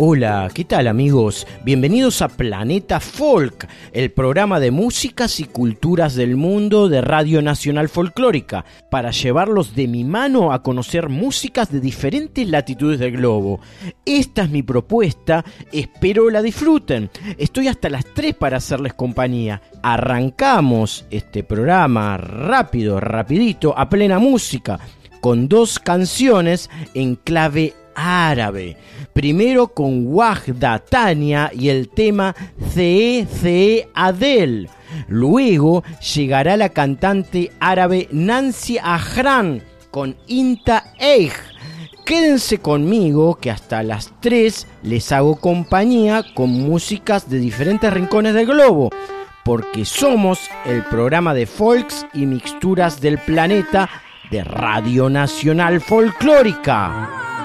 Hola, ¿qué tal amigos? Bienvenidos a Planeta Folk, el programa de músicas y culturas del mundo de Radio Nacional Folclórica, para llevarlos de mi mano a conocer músicas de diferentes latitudes del globo. Esta es mi propuesta, espero la disfruten. Estoy hasta las 3 para hacerles compañía. Arrancamos este programa rápido, rapidito, a plena música, con dos canciones en clave árabe. Primero con Wahda Tania y el tema CE CE Adel. Luego llegará la cantante árabe Nancy Ahran con Inta Eich. Quédense conmigo que hasta las 3 les hago compañía con músicas de diferentes rincones del globo, porque somos el programa de folks y mixturas del planeta de Radio Nacional Folclórica.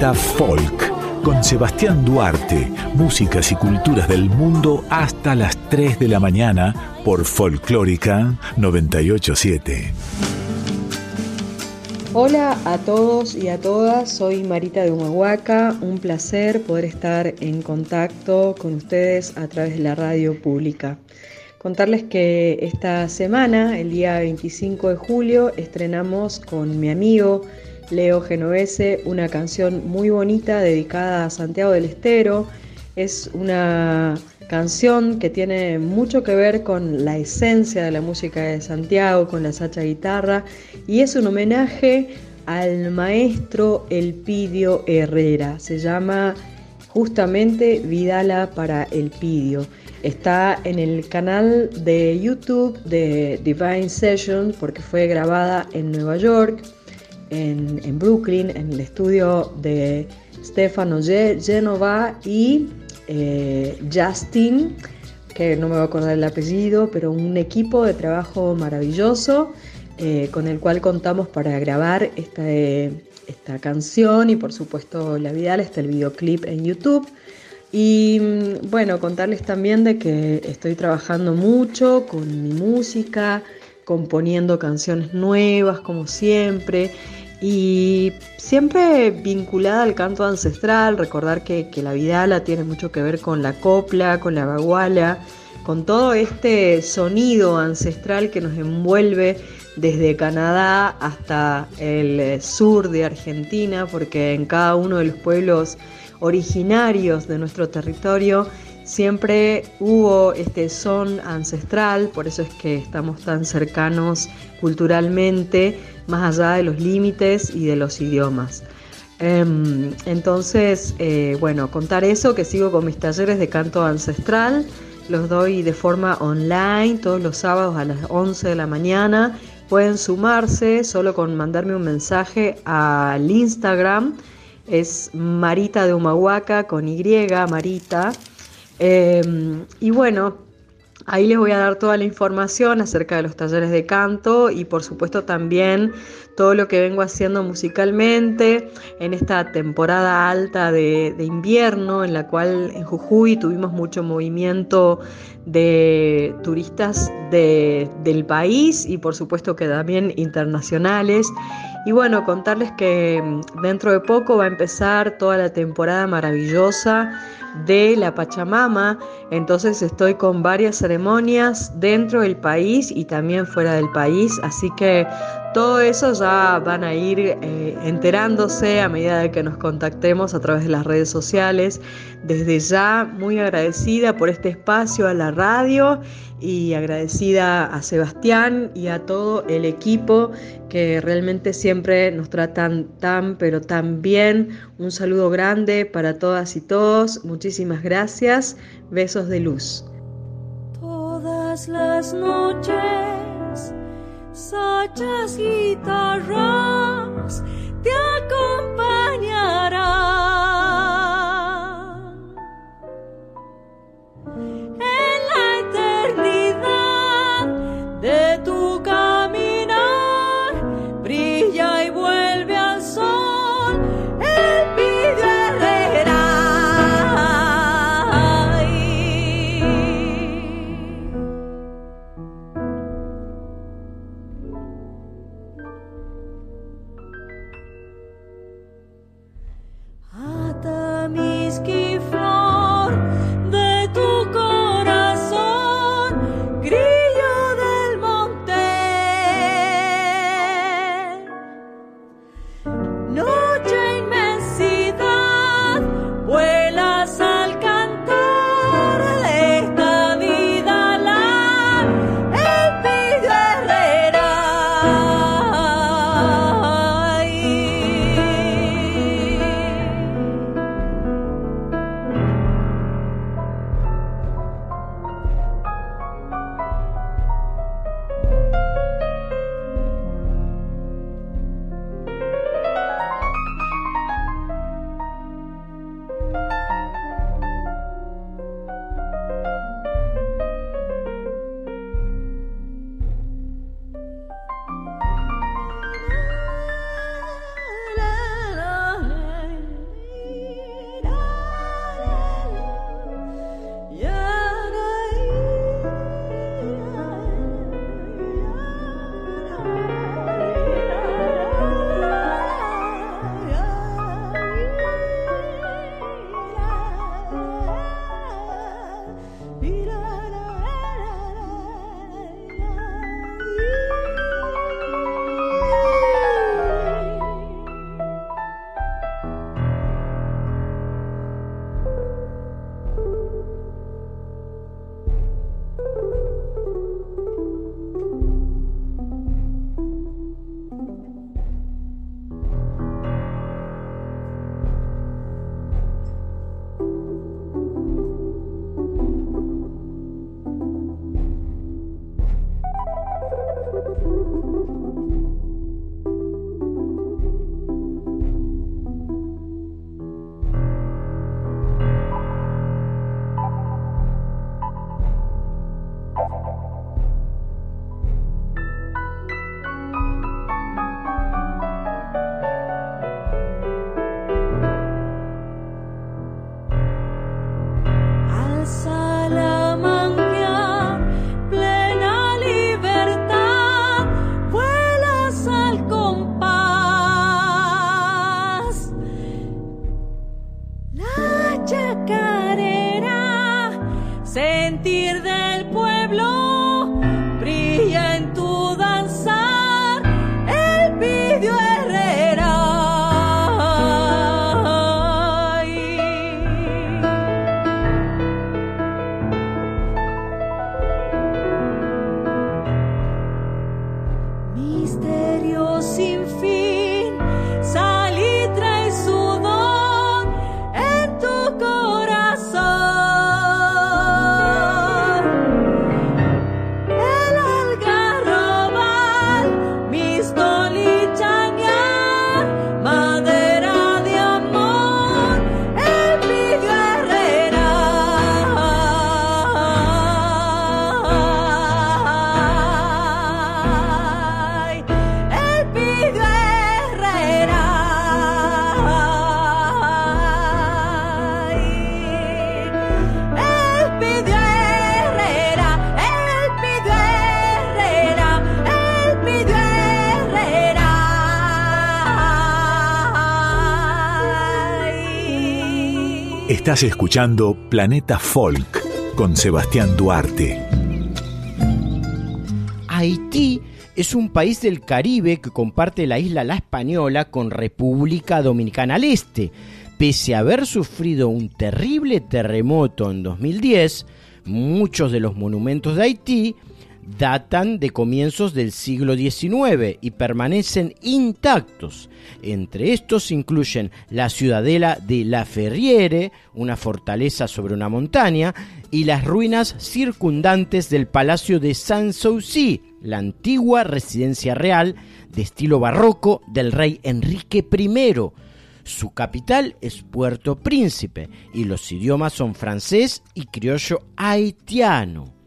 Planeta Folk con Sebastián Duarte, músicas y culturas del mundo hasta las 3 de la mañana por Folclórica 987. Hola a todos y a todas, soy Marita de Humahuaca, un placer poder estar en contacto con ustedes a través de la radio pública. Contarles que esta semana, el día 25 de julio, estrenamos con mi amigo Leo Genovese, una canción muy bonita dedicada a Santiago del Estero. Es una canción que tiene mucho que ver con la esencia de la música de Santiago, con la sacha guitarra, y es un homenaje al maestro Elpidio Herrera. Se llama justamente Vidala para Elpidio. Está en el canal de YouTube de Divine Session porque fue grabada en Nueva York en, Brooklyn, en el estudio de Stefano Genova y eh, Justin, que no me voy a acordar el apellido, pero un equipo de trabajo maravilloso eh, con el cual contamos para grabar esta, esta canción y por supuesto La Vidal, está el videoclip en YouTube. Y mm, bueno, contarles también de que estoy trabajando mucho con mi música, componiendo canciones nuevas como siempre y siempre vinculada al canto ancestral, recordar que, la vidala tiene mucho que ver con la copla, con la baguala, con todo este sonido ancestral que nos envuelve desde Canadá hasta el sur de Argentina, porque en cada uno de los pueblos originarios de nuestro territorio siempre hubo este son ancestral, por eso es que estamos tan cercanos culturalmente más allá de los límites y de los idiomas. Em, entonces, eh, bueno, contar eso, que sigo con mis talleres de canto ancestral, los doy de forma online todos los sábados a las 11 de la mañana. Pueden sumarse solo con mandarme un mensaje al Instagram, es Marita de Humahuaca con Y, Marita. Em, y bueno, Ahí les voy a dar toda la información acerca de los talleres de canto y por supuesto también todo lo que vengo haciendo musicalmente en esta temporada alta de, invierno en la cual en Jujuy tuvimos mucho movimiento de turistas del país y por supuesto que también internacionales. Y bueno, contarles que dentro de poco va a empezar toda la temporada maravillosa de la Pachamama, entonces estoy con varias ceremonias dentro del país y también fuera del país, así que todo eso ya van a ir eh, enterándose a medida de que nos contactemos a través de las redes sociales. Desde ya muy agradecida por este espacio a la radio y agradecida a Sebastián y a todo el equipo que realmente siempre nos tratan tan pero tan bien. Un saludo grande para todas y todos. Muchísimas gracias. Besos de luz. Todas las noches Sachas guitarras te acompañarán. Estás escuchando Planeta Folk con Sebastián Duarte. Haití es un país del Caribe que comparte la isla La Española con República Dominicana al este. Pese a haber sufrido un terrible terremoto en 2010, muchos de los monumentos de Haití datan de comienzos del siglo XIX y permanecen intactos. Entre estos incluyen la ciudadela de La Ferriere, una fortaleza sobre una montaña, y las ruinas circundantes del Palacio de Sanssouci, la antigua residencia real de estilo barroco del rey Enrique I. Su capital es Puerto Príncipe y los idiomas son francés y criollo haitiano.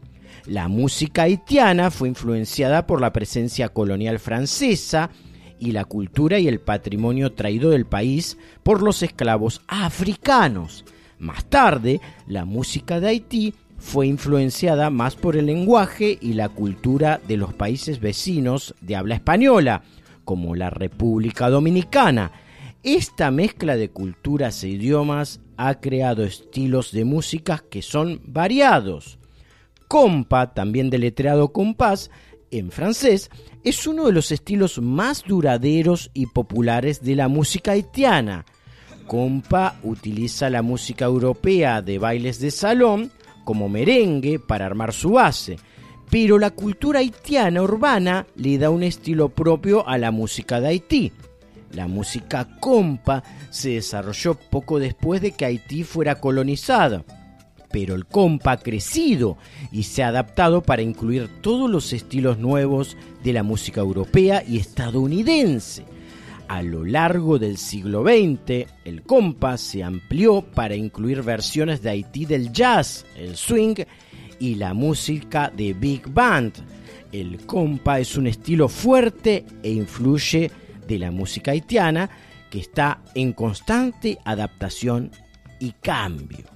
La música haitiana fue influenciada por la presencia colonial francesa y la cultura y el patrimonio traído del país por los esclavos africanos. Más tarde, la música de Haití fue influenciada más por el lenguaje y la cultura de los países vecinos de habla española, como la República Dominicana. Esta mezcla de culturas e idiomas ha creado estilos de música que son variados compa, también deletreado compás, en francés, es uno de los estilos más duraderos y populares de la música haitiana. Compa utiliza la música europea de bailes de salón como merengue para armar su base, pero la cultura haitiana urbana le da un estilo propio a la música de Haití. La música compa se desarrolló poco después de que Haití fuera colonizada pero el compa ha crecido y se ha adaptado para incluir todos los estilos nuevos de la música europea y estadounidense. A lo largo del siglo XX, el compa se amplió para incluir versiones de Haití del jazz, el swing y la música de big band. El compa es un estilo fuerte e influye de la música haitiana que está en constante adaptación y cambio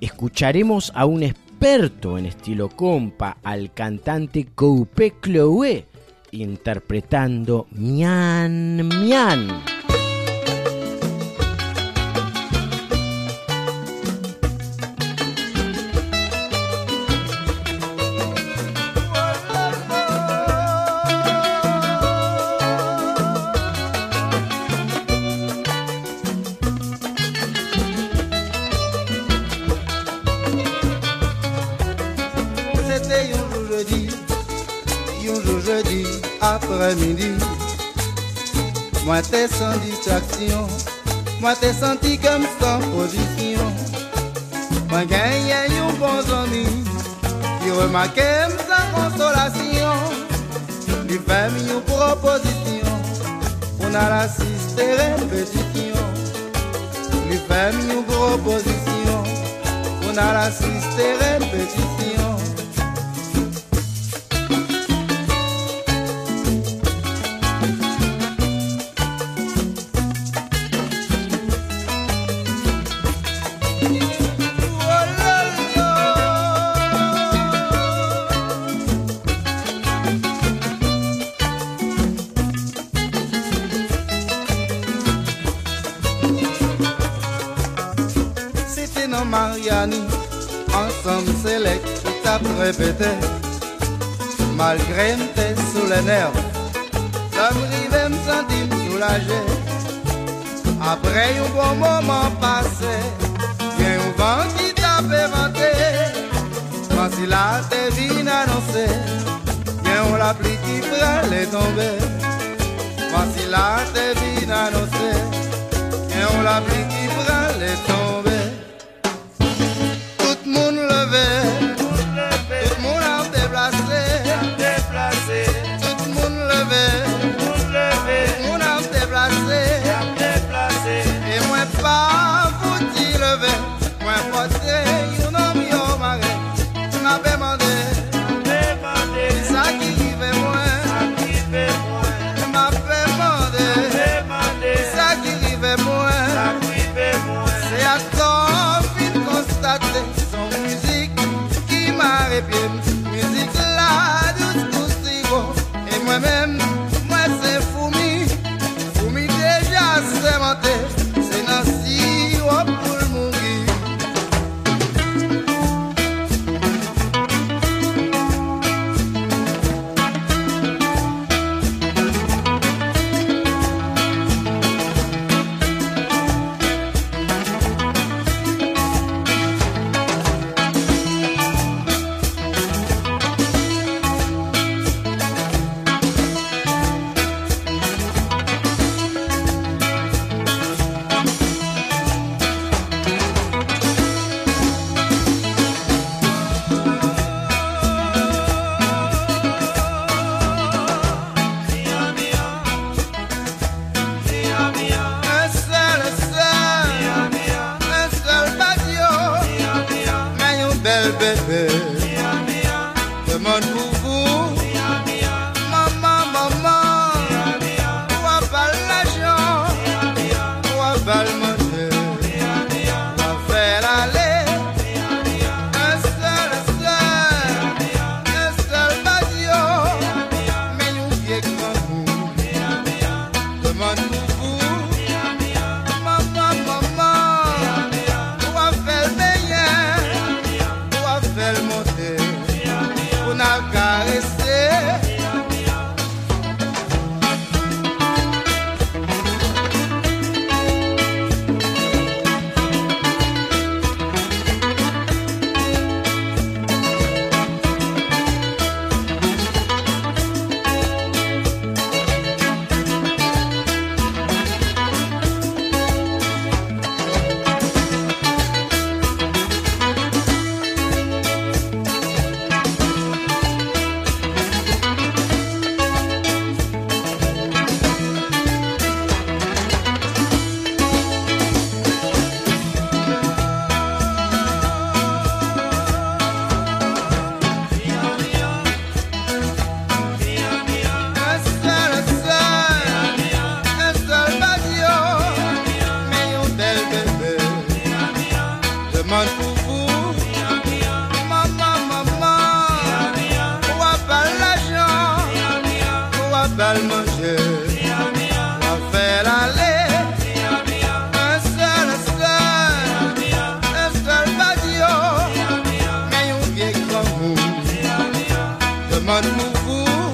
escucharemos a un experto en estilo compa, al cantante Coupe Chloé, interpretando Mian Mian. Moi t'ai sans distraction. Moi t'ai senti comme sans position. Moi gagne un bon ami Qui remarquait sans consolation Lui fait une proposition On a l'assisté répétition. Lui fait une proposition On a l'assisté répétition. Select tout à répété. Malgré m'étais sous les nerfs, ça me me sentir soulagé. Après un bon moment passé, vient un vent qui t'a fait Voici la devine annoncée, vient la pluie qui prend les tomber. Voici la devine annoncée, vient la pluie qui prend les tomber. moon lover. mas no fundo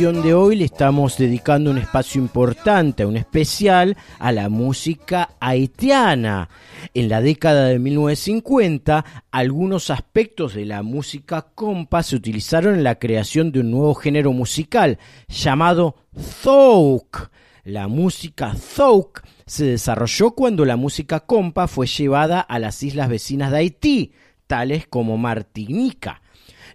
De hoy le estamos dedicando un espacio importante, un especial a la música haitiana. En la década de 1950, algunos aspectos de la música compa se utilizaron en la creación de un nuevo género musical llamado zouk. La música zouk se desarrolló cuando la música compa fue llevada a las islas vecinas de Haití, tales como Martinica.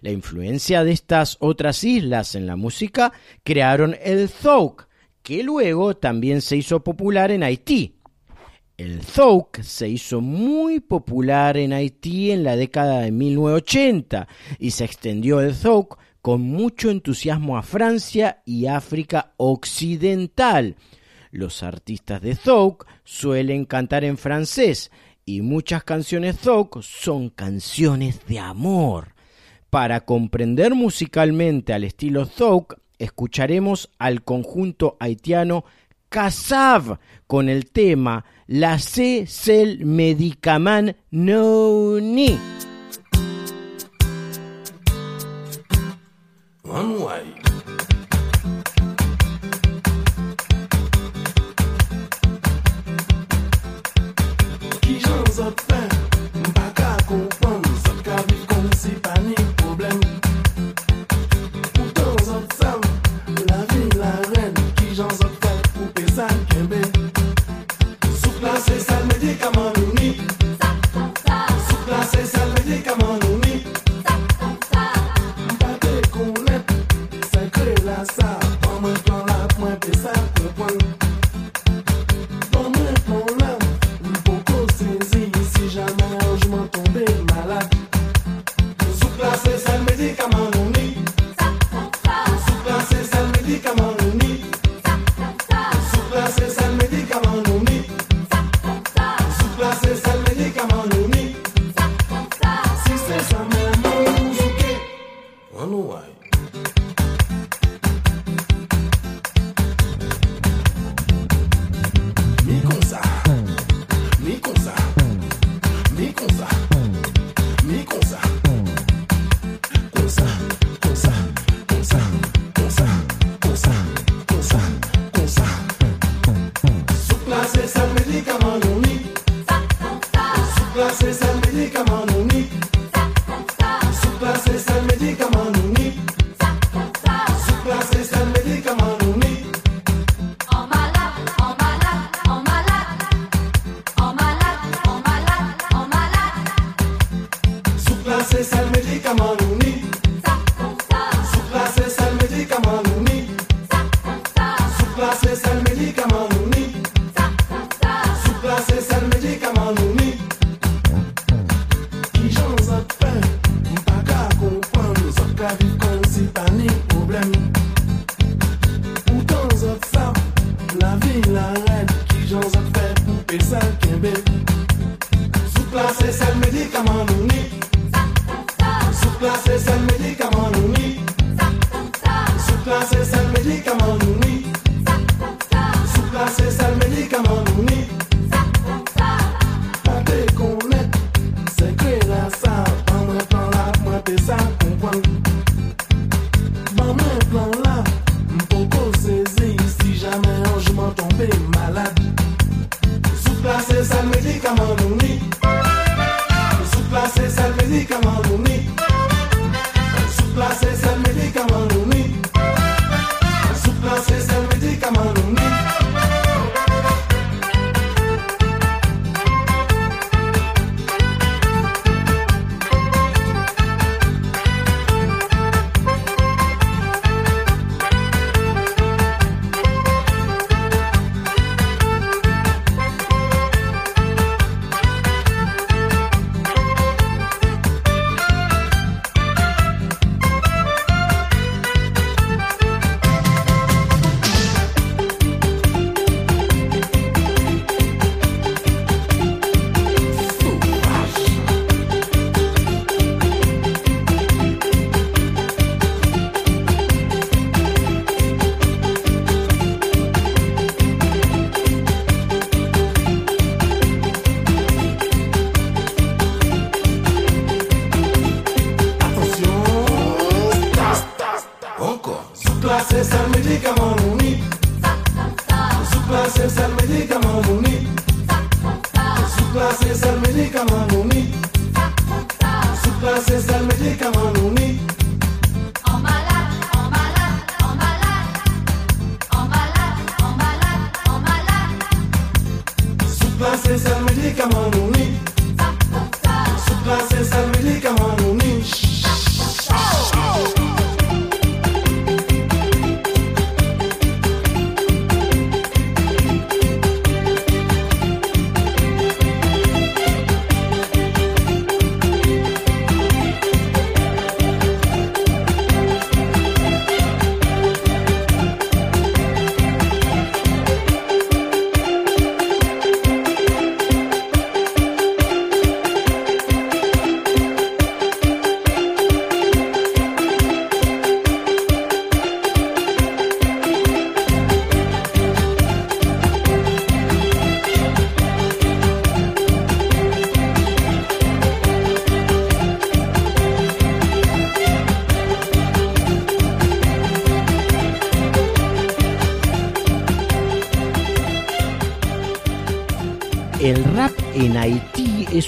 La influencia de estas otras islas en la música crearon el zouk, que luego también se hizo popular en Haití. El zouk se hizo muy popular en Haití en la década de 1980 y se extendió el zouk con mucho entusiasmo a Francia y África Occidental. Los artistas de zouk suelen cantar en francés y muchas canciones zouk son canciones de amor. Para comprender musicalmente al estilo Zouk, escucharemos al conjunto haitiano Kazav con el tema La C Cel Medicaman No Ni.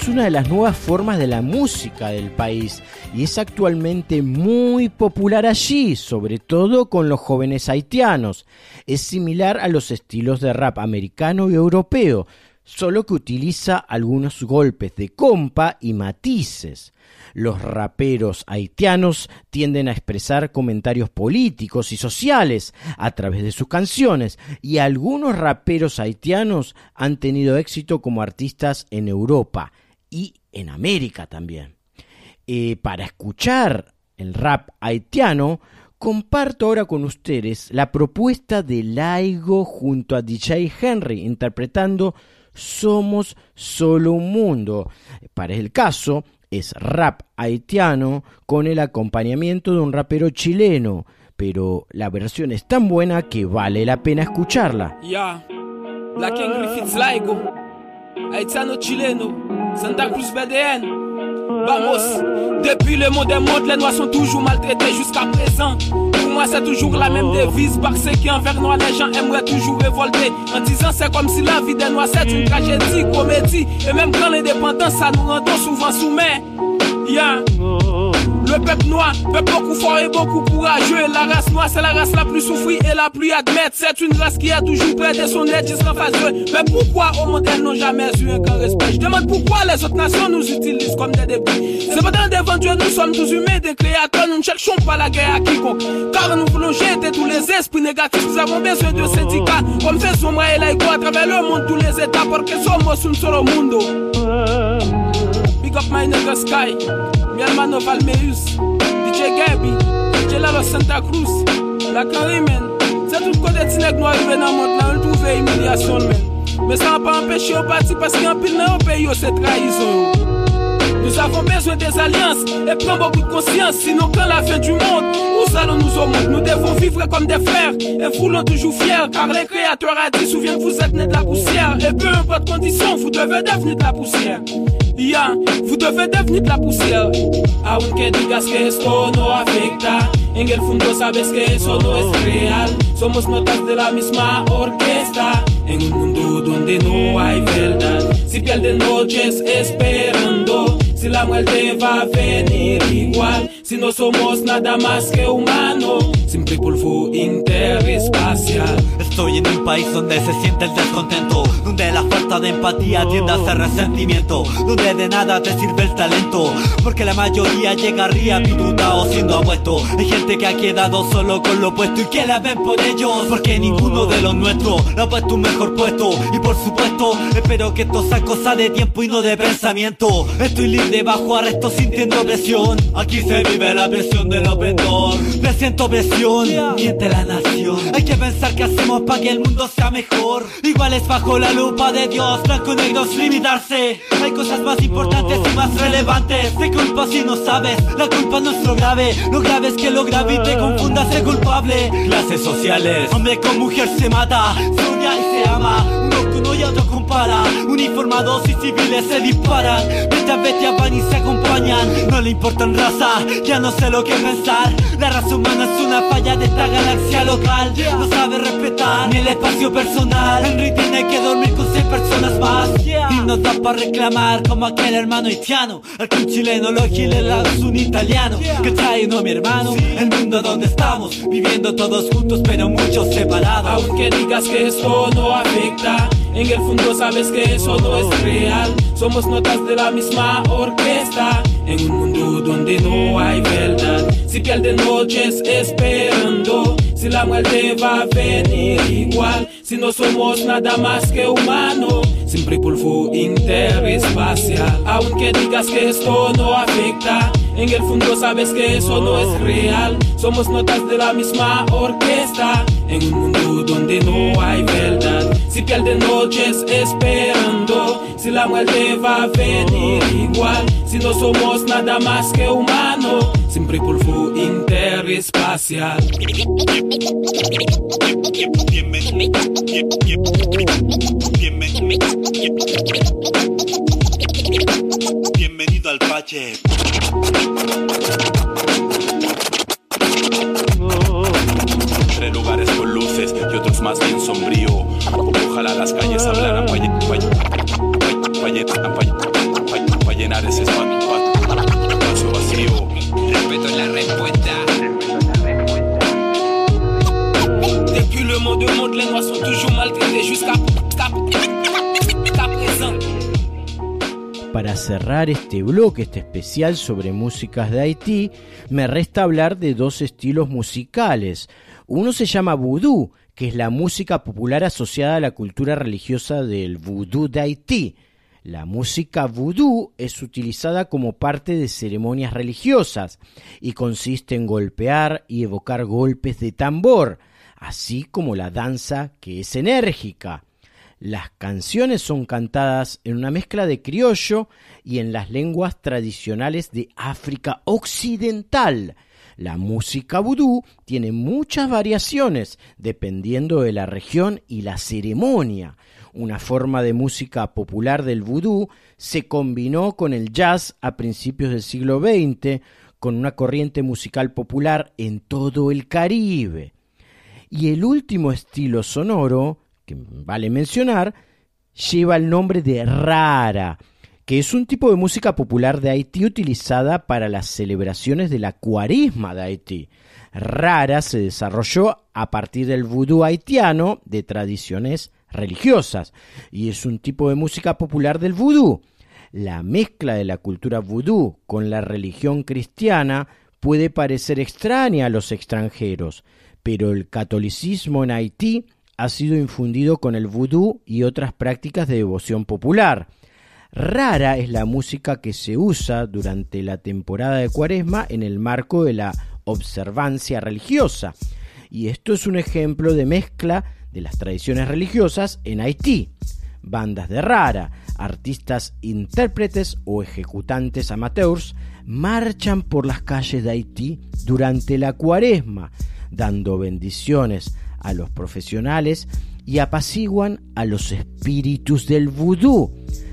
Una de las nuevas formas de la música del país y es actualmente muy popular allí, sobre todo con los jóvenes haitianos. Es similar a los estilos de rap americano y europeo, solo que utiliza algunos golpes de compa y matices. Los raperos haitianos tienden a expresar comentarios políticos y sociales a través de sus canciones y algunos raperos haitianos han tenido éxito como artistas en Europa y en América también. Eh, para escuchar el rap haitiano, comparto ahora con ustedes la propuesta de Laigo junto a DJ Henry interpretando Somos solo un mundo. Para el caso, es rap haitiano con el acompañamiento de un rapero chileno, pero la versión es tan buena que vale la pena escucharla. Ya, Black Griffiths Laigo, haitiano chileno, Santa Cruz BDN. Vamos, depuis le monde est mode, les noirs sont toujours maltraités jusqu'à présent. Pour moi, c'est toujours la même devise. Parce qu'envers nous, les gens aimeraient toujours révolter. En disant, c'est comme si la vie des noirs, c'est une tragédie, comédie. Et même quand l'indépendance, ça nous rend souvent soumis. Yeah. Le peuple noir, peuple beaucoup fort et beaucoup courageux. La race noire, c'est la race la plus souffrie et la plus admette. C'est une race qui est toujours de son aide jusqu'en face d'eux. Mais pourquoi au monde elles n'ont jamais eu un grand respect? Je demande pourquoi les autres nations nous utilisent comme des débris. C'est pas dans devant Dieu, nous sommes tous humains, des créateurs. Nous ne cherchons pas la guerre à quiconque. Car nous voulons jeter tous les esprits négatifs. Nous avons besoin de syndicats comme fait Sombra et Laïko à travers le monde, tous les états. Porque somos un solo mundo. Big up my nigga Sky mi hermano Valmeus, DJ Gabi, DJ Lalo Santa Cruz, la Carrie, men. Se tout kote tinek nou arive nan mont lan, l touve emilyasyon men. Men san pa empeshe yo pati, paske an pil nan yo peyo se traizon yo. Nou avon bezwen des alians, e pren beaucoup de konsyans, sinon kan la fin du monde, nous allons nous au monde? Nous devons vivre comme des frères, et voulons toujours fiers, car les créateurs a dit, souviens que vous êtes né de la poussière, et peu importe condition, vous devez devenir de la poussière. Ya, vous devez devenir de la poussière. Aunque digas que esto no afecta, en el fondo sabes que eso no es real. Somos notas de la misma orquesta, en un mundo donde no hay verdad. Si pierden noches esperando, si la muerte va a venir igual, si no somos nada más que humanos, siempre polvo interespacial. Estoy en un país donde se siente el descontento, donde la falta de empatía tiende a ser resentimiento, donde de nada te sirve el talento, porque la mayoría llega o siendo apuesto. Hay gente que ha quedado solo con lo puesto y que la ven por ellos, porque ninguno de los nuestros ha puesto un mejor puesto. Y por supuesto, espero que esto sea cosa de tiempo y no de pensamiento. Estoy libre bajo arresto sintiendo presión. Aquí se vive la presión del open door. Me siento presión, miente la nación. Hay que pensar que hacemos para que el mundo sea mejor. Iguales bajo la lupa de Dios, blanco y negro limitarse. Hay cosas más importantes y más relevantes. De culpa si no sabes, la culpa no es lo grave. Lo grave es que lo grave y te confundas de culpable. Clases sociales, hombre con mujer se mata, se odia y se ama. Uno y otro compara. Uniformados y civiles se disparan. Mientras bestias van y se acompañan. No le importan raza, ya no sé lo que pensar. La raza humana es una falla de esta galaxia local. No sabe respetar ni el espacio personal. Henry tiene que dormir con seis personas más. Y nos da para reclamar como aquel hermano haitiano. Al que un chileno lo gile un italiano. Que trae uno mi hermano. El mundo donde estamos, viviendo todos juntos pero muchos separados. Aunque digas que esto no afecta, en el fondo sabes que eso no es real. Somos notas de la misma orquesta, en un mundo donde no hay verdad. Si pierden noches esperando, si la muerte va a venir igual, si no somos nada más que humanos, siempre polvo interespacial. Aunque digas que esto no afecta, en el fondo sabes que eso no es real. Somos notas de la misma orquesta, en un mundo donde no hay verdad. Si pierden noches esperando, si la muerte va a venir igual, si no somos nada más que humanos, siempre polvo interespacial. Bienvenido al Pache. Entre lugares con luces y otros más bien sombrío. Ojalá las calles hablaran para llenar ese espacio vacío. Respeto la respuesta. Cerrar este bloque, este especial sobre músicas de Haití, me resta hablar de dos estilos musicales. Uno se llama vudú, que es la música popular asociada a la cultura religiosa del vudú de Haití. La música vudú es utilizada como parte de ceremonias religiosas y consiste en golpear y evocar golpes de tambor, así como la danza que es enérgica. Las canciones son cantadas en una mezcla de criollo y en las lenguas tradicionales de África Occidental. La música vudú tiene muchas variaciones dependiendo de la región y la ceremonia. Una forma de música popular del vudú se combinó con el jazz a principios del siglo XX, con una corriente musical popular en todo el Caribe. Y el último estilo sonoro que vale mencionar, lleva el nombre de rara, que es un tipo de música popular de Haití utilizada para las celebraciones de la cuaresma de Haití. Rara se desarrolló a partir del vudú haitiano de tradiciones religiosas y es un tipo de música popular del vudú. La mezcla de la cultura vudú con la religión cristiana puede parecer extraña a los extranjeros, pero el catolicismo en Haití ha sido infundido con el vudú y otras prácticas de devoción popular. Rara es la música que se usa durante la temporada de Cuaresma en el marco de la observancia religiosa. Y esto es un ejemplo de mezcla de las tradiciones religiosas en Haití. Bandas de rara, artistas intérpretes o ejecutantes amateurs marchan por las calles de Haití durante la Cuaresma, dando bendiciones a los profesionales y apaciguan a los espíritus del vudú.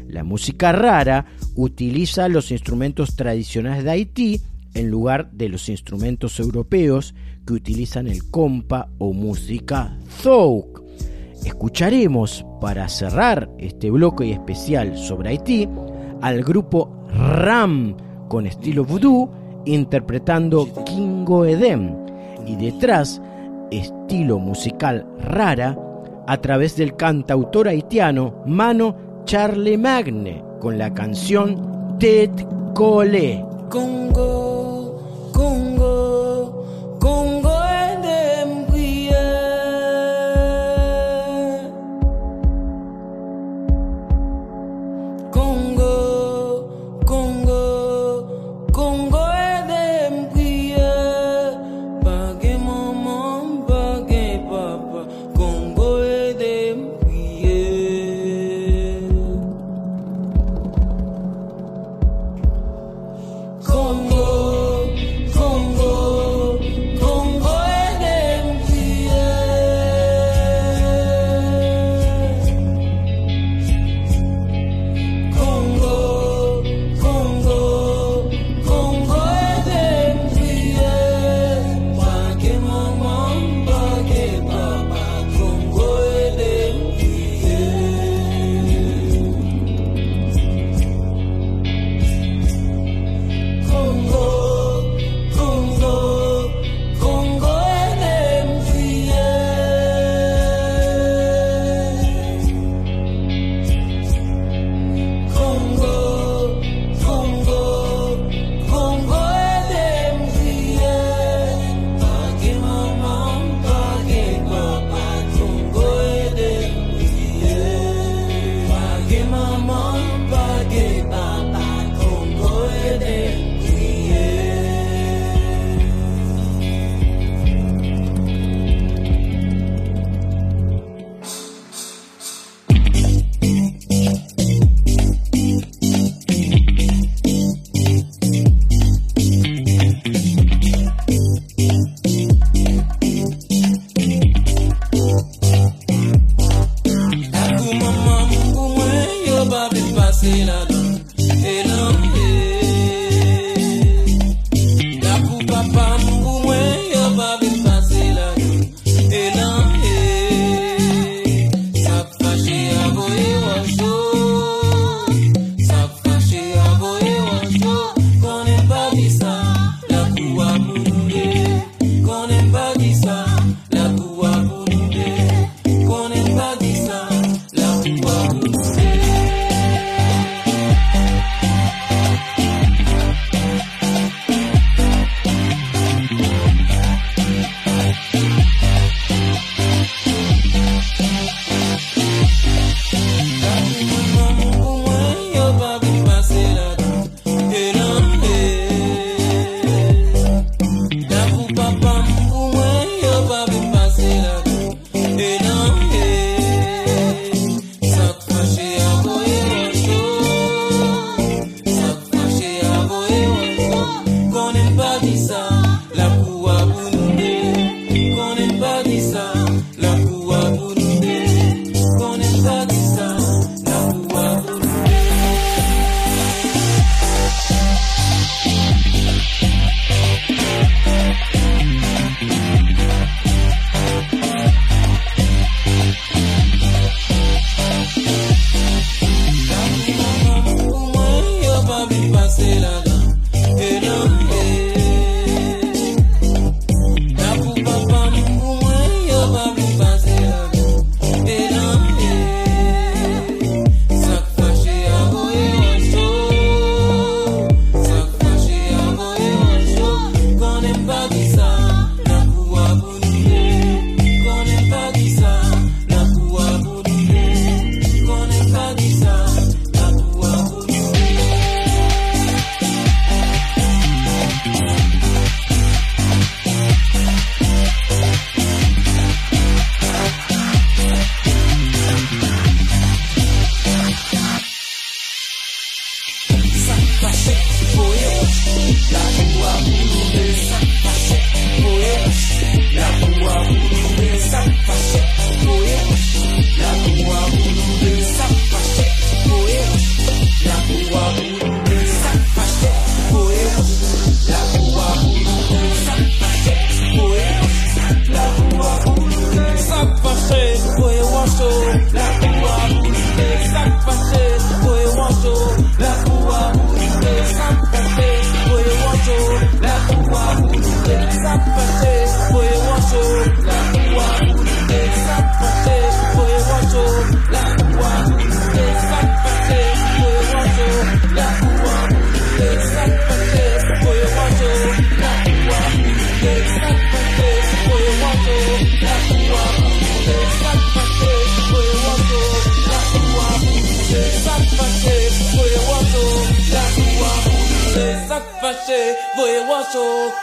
La música rara utiliza los instrumentos tradicionales de Haití en lugar de los instrumentos europeos que utilizan el compa o música zouk. Escucharemos para cerrar este bloque especial sobre Haití al grupo Ram con estilo vudú interpretando Kingo Edem y detrás estilo musical rara a través del cantautor haitiano Mano Charlemagne con la canción Ted Cole. Congo,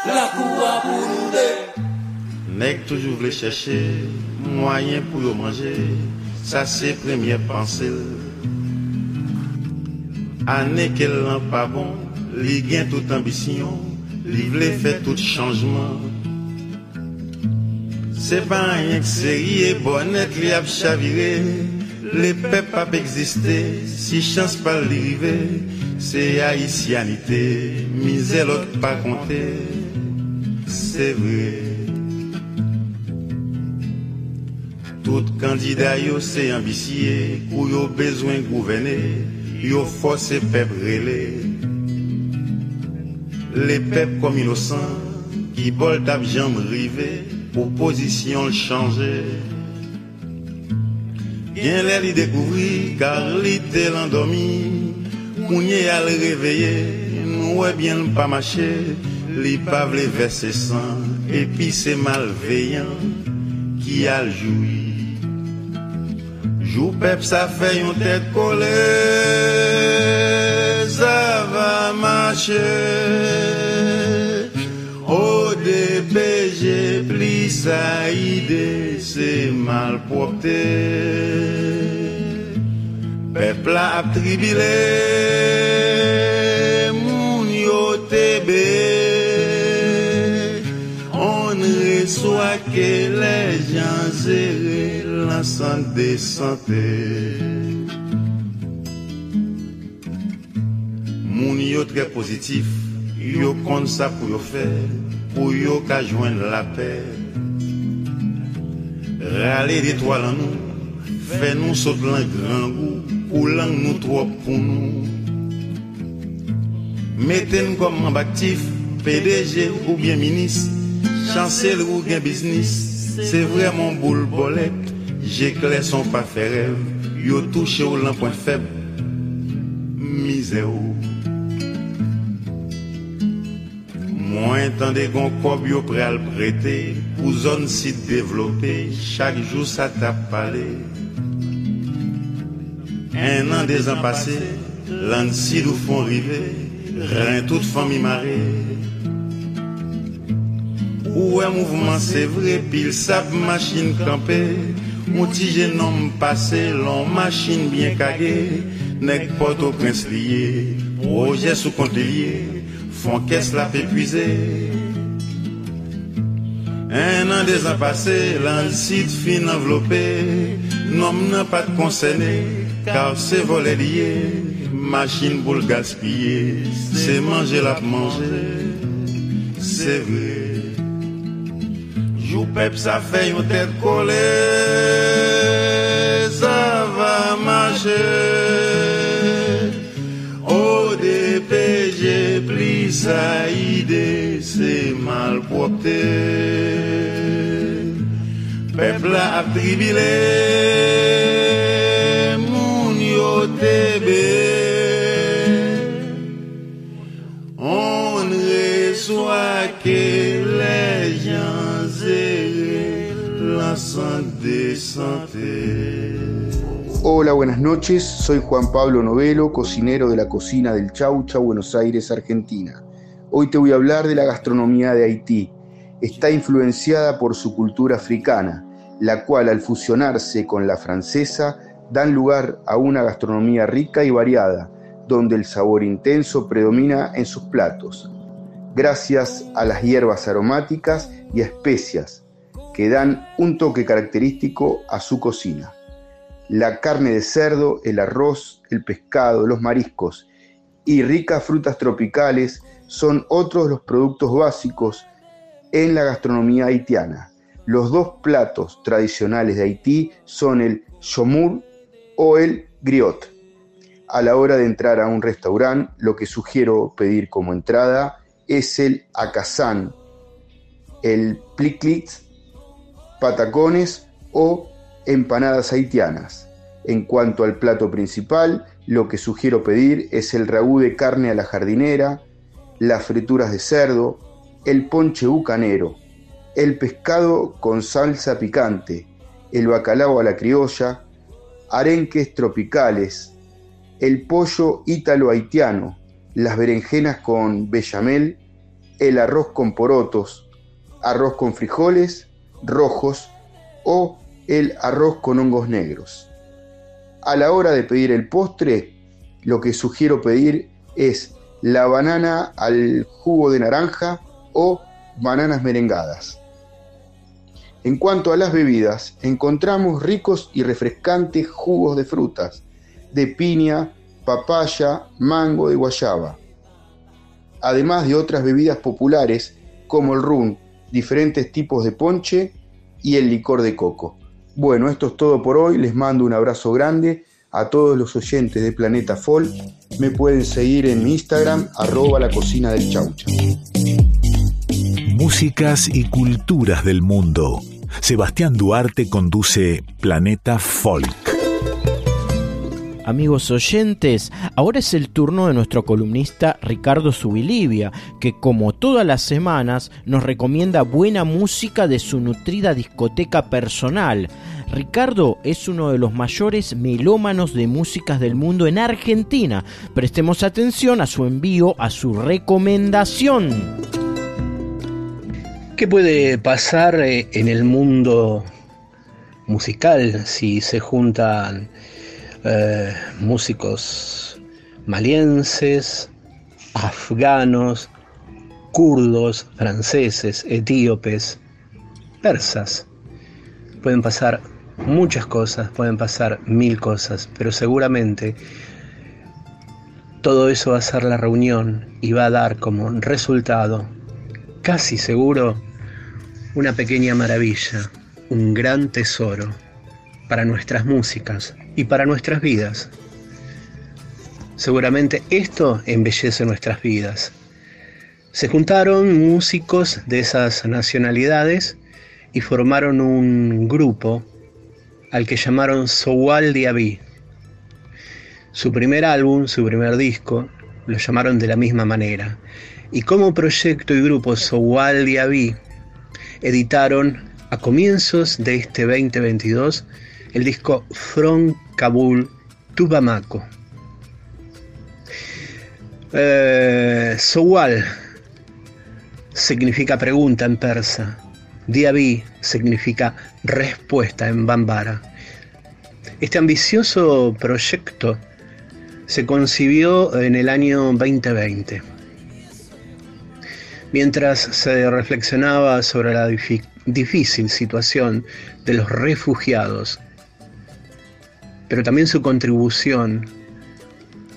la cour. Nèg toujours voulait chercher moyen pour manger, ça c'est première pensée. Année qu'elle n'a pas bon, li toute ambition, li voulait faire tout changement. Se pa yon kseriye bonet li ap chavire, Le pep ap egziste, si chans pa li rive, c'est haïtianité, misère l'autre pas compter, c'est vrai. Tout candidat yo c'est ambitieux, ou yo besoin gouverner, yo force peuple relais. Les peuples comme innocents, qui bol tap jambe rivé, pour position changer. Bien li découvrir, car li te l'endormi, Kounye al réveillé, nous ouais bien pas marché, les pavles verser sang, et puis c'est malveillant qui a le joui. Jou pep sa fe yon tet kole, sa va mache. O de peje pli sa ide, se mal propte. Pepl la ap tribile, moun yo tebe, on reswa ke le jan zere lansan de sante. Moun yo tre pozitif, yo kon sa pou yo fe, pou yo ka jwen la pe. Rale de toal an nou, fe nou sot lan gran ou lang nou trop pou nou. Meten kom an baktif, PDG ou bien minis, chancel ou gen biznis, se vreman boul bolek, jekle son pa fe rev, yo touche ou lan point feb, mize ou. Mwen tande gon kob yo pre al prete, pou zon si develope, chak jou sa tap pale, un an, des ans passés, l'ansi nous font river, rien toute famille marée. Ouè mouvement c'est vrai, pile sap machin kampe, mouti jenom passé, lon machine bien kage, nek poto prins liye, proje sou konte liye, fon kes la pepuize. Un an des zan passés, lan sit fin envelope, nom pas de concerné. Car c'est voler lié, machine pour le gaspiller. C'est manger la manger, c'est vrai. Joupe, ça fait une tête collée, ça va manger. ODP, j'ai pris sa idée, c'est mal porté. Peuple l'a tribulé. Hola, buenas noches. Soy Juan Pablo Novelo, cocinero de la cocina del Chaucha, Buenos Aires, Argentina. Hoy te voy a hablar de la gastronomía de Haití. Está influenciada por su cultura africana, la cual al fusionarse con la francesa dan lugar a una gastronomía rica y variada, donde el sabor intenso predomina en sus platos, gracias a las hierbas aromáticas y especias que dan un toque característico a su cocina la carne de cerdo, el arroz, el pescado, los mariscos y ricas frutas tropicales son otros de los productos básicos en la gastronomía haitiana. Los dos platos tradicionales de Haití son el chomur o el griot. A la hora de entrar a un restaurante, lo que sugiero pedir como entrada es el acazán, el pliclit, patacones o empanadas haitianas. En cuanto al plato principal, lo que sugiero pedir es el ragú de carne a la jardinera, las frituras de cerdo, el ponche bucanero, el pescado con salsa picante, el bacalao a la criolla, arenques tropicales, el pollo ítalo-haitiano, las berenjenas con bechamel, el arroz con porotos, arroz con frijoles rojos o el arroz con hongos negros. A la hora de pedir el postre, lo que sugiero pedir es la banana al jugo de naranja o bananas merengadas. En cuanto a las bebidas, encontramos ricos y refrescantes jugos de frutas, de piña, papaya, mango y guayaba, además de otras bebidas populares como el rum, diferentes tipos de ponche y el licor de coco. Bueno, esto es todo por hoy. Les mando un abrazo grande a todos los oyentes de Planeta Folk. Me pueden seguir en mi Instagram, arroba la cocina del chaucha. Músicas y culturas del mundo. Sebastián Duarte conduce Planeta Folk. Amigos oyentes, ahora es el turno de nuestro columnista Ricardo Subilivia, que como todas las semanas nos recomienda buena música de su nutrida discoteca personal. Ricardo es uno de los mayores melómanos de músicas del mundo en Argentina. Prestemos atención a su envío, a su recomendación. ¿Qué puede pasar eh, en el mundo musical si se juntan eh, músicos malienses, afganos, kurdos, franceses, etíopes, persas. Pueden pasar muchas cosas, pueden pasar mil cosas, pero seguramente todo eso va a ser la reunión y va a dar como resultado, casi seguro, una pequeña maravilla, un gran tesoro para nuestras músicas y para nuestras vidas. Seguramente esto embellece nuestras vidas. Se juntaron músicos de esas nacionalidades y formaron un grupo al que llamaron Sowal Diaby. Su primer álbum, su primer disco, lo llamaron de la misma manera. Y como proyecto y grupo Sowal Diaby editaron a comienzos de este 2022 el disco From Kabul to Bamako. Eh, Sowal significa pregunta en persa. Diaby significa respuesta en bambara. Este ambicioso proyecto se concibió en el año 2020. Mientras se reflexionaba sobre la difícil situación de los refugiados, pero también su contribución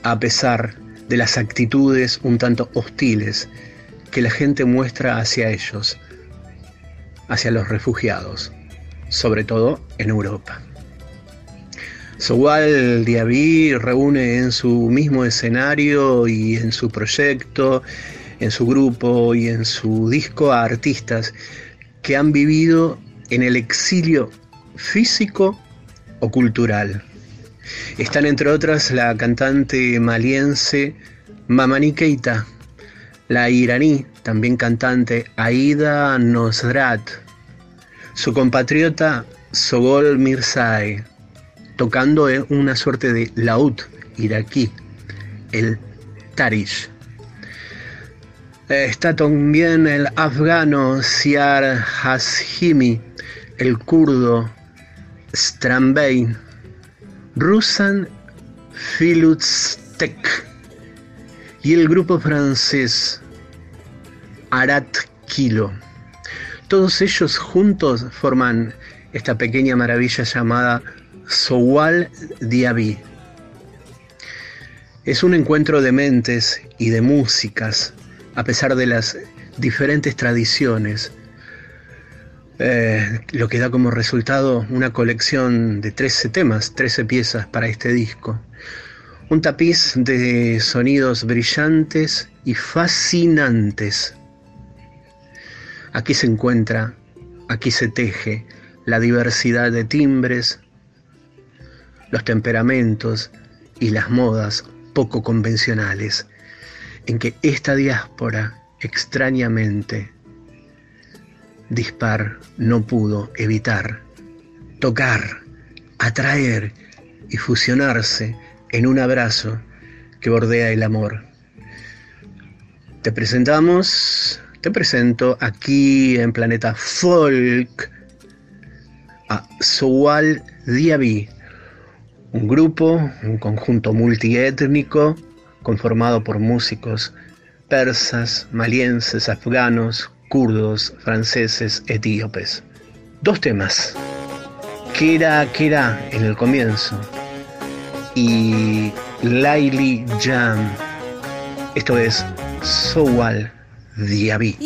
a pesar de las actitudes un tanto hostiles que la gente muestra hacia ellos, hacia los refugiados, sobre todo en Europa. Sowal Diaby reúne en su mismo escenario y en su proyecto, en su grupo y en su disco a artistas que han vivido en el exilio físico o cultural. Están entre otras la cantante maliense Mamani Keita, la iraní, también cantante Aida Nosrat, su compatriota Sogol Mirzai, tocando una suerte de laúd iraquí, el tarish. Está también el afgano Siar Hashimi, el kurdo Strambein, Rusan Filutstek y el grupo francés Arat Kilo. Todos ellos juntos forman esta pequeña maravilla llamada Sowal Diaby. Es un encuentro de mentes y de músicas, a pesar de las diferentes tradiciones, eh, lo que da como resultado una colección de 13 temas, 13 piezas para este disco. Un tapiz de sonidos brillantes y fascinantes. Aquí se encuentra, aquí se teje la diversidad de timbres, los temperamentos y las modas poco convencionales en que esta diáspora extrañamente dispar no pudo evitar tocar, atraer y fusionarse en un abrazo que bordea el amor. Te presentamos, te presento aquí en Planeta Folk a Sowal Diaby, un grupo, un conjunto multiétnico conformado por músicos persas, malienses, afganos, kurdos, franceses, etíopes. Dos temas. Kera Kera en el comienzo y Laili Jam. Esto es Sowal Diaby.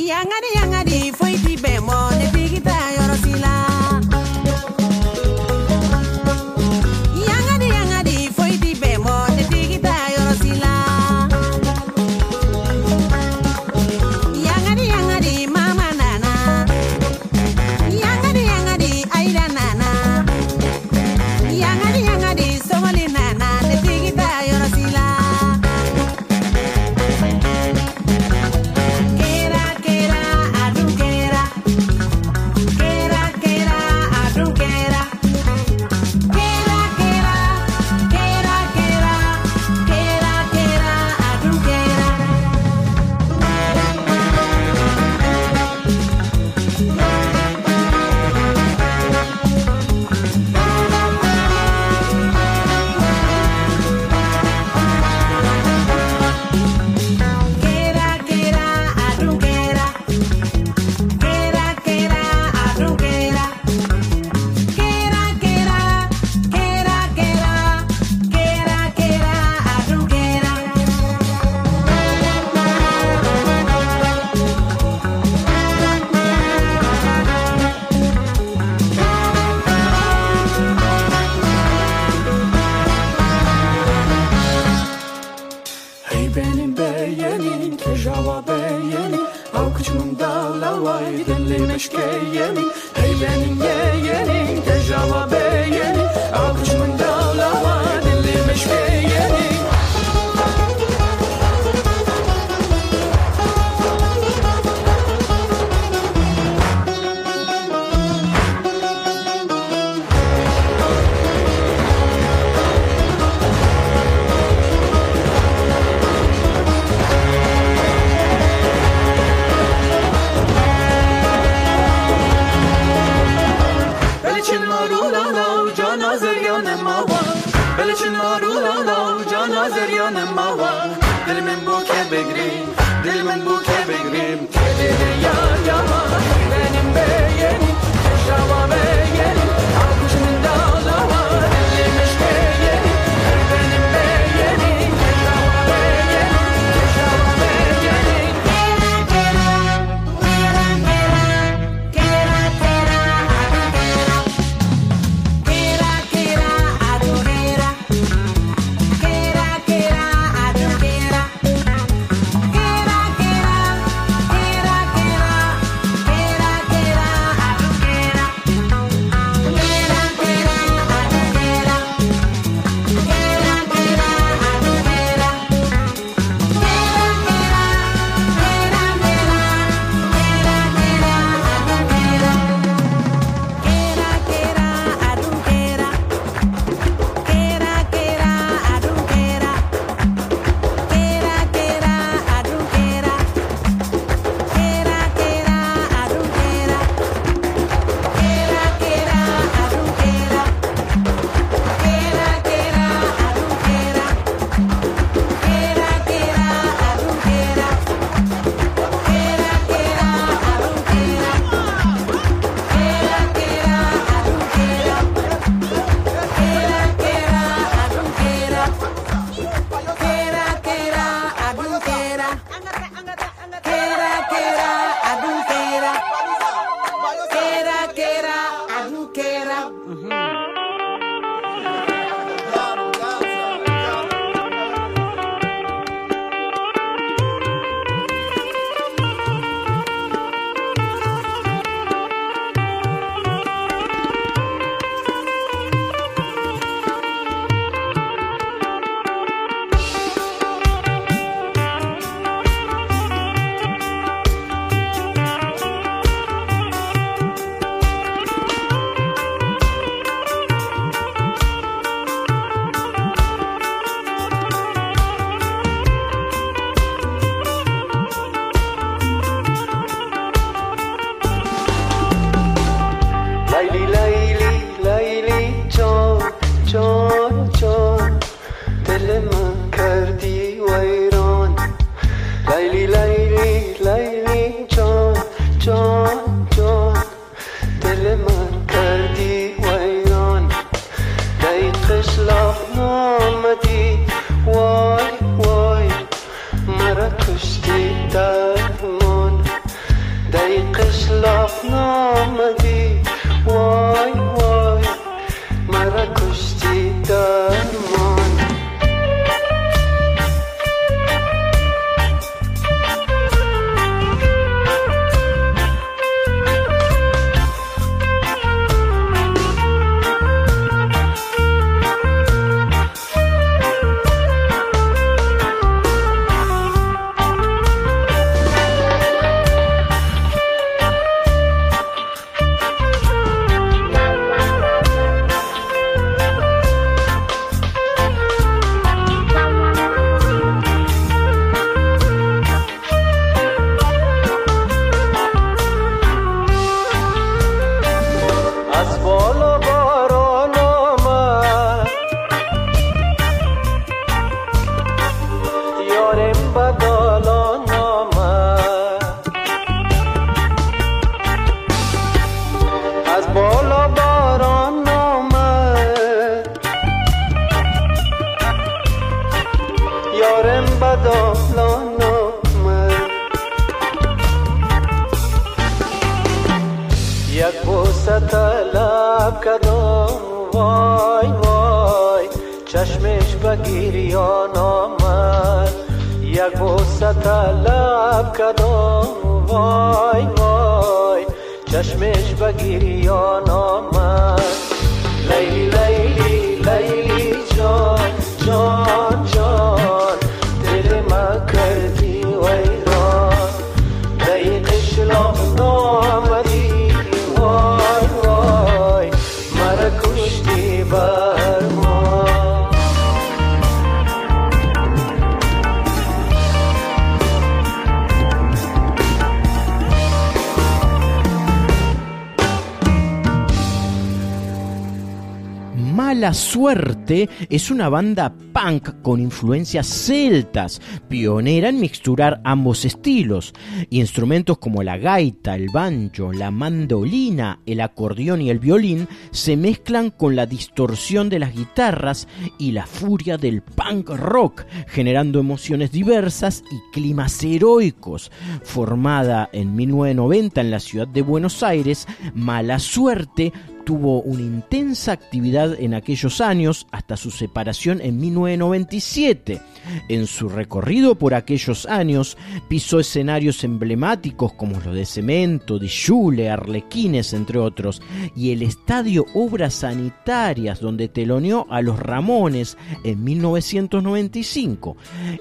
Es una banda punk con influencias celtas, pionera en mixturar ambos estilos. Instrumentos como la gaita, el banjo, la mandolina, el acordeón y el violín se mezclan con la distorsión de las guitarras y la furia del punk rock, generando emociones diversas y climas heroicos. Formada en 1990 en la ciudad de Buenos Aires, Mala Suerte tuvo una intensa actividad en aquellos años hasta su separación en 1997. En su recorrido por aquellos años pisó escenarios emblemáticos como los de Cemento, de Jule, Arlequines, entre otros, y el estadio Obras Sanitarias donde teloneó a los Ramones en 1995.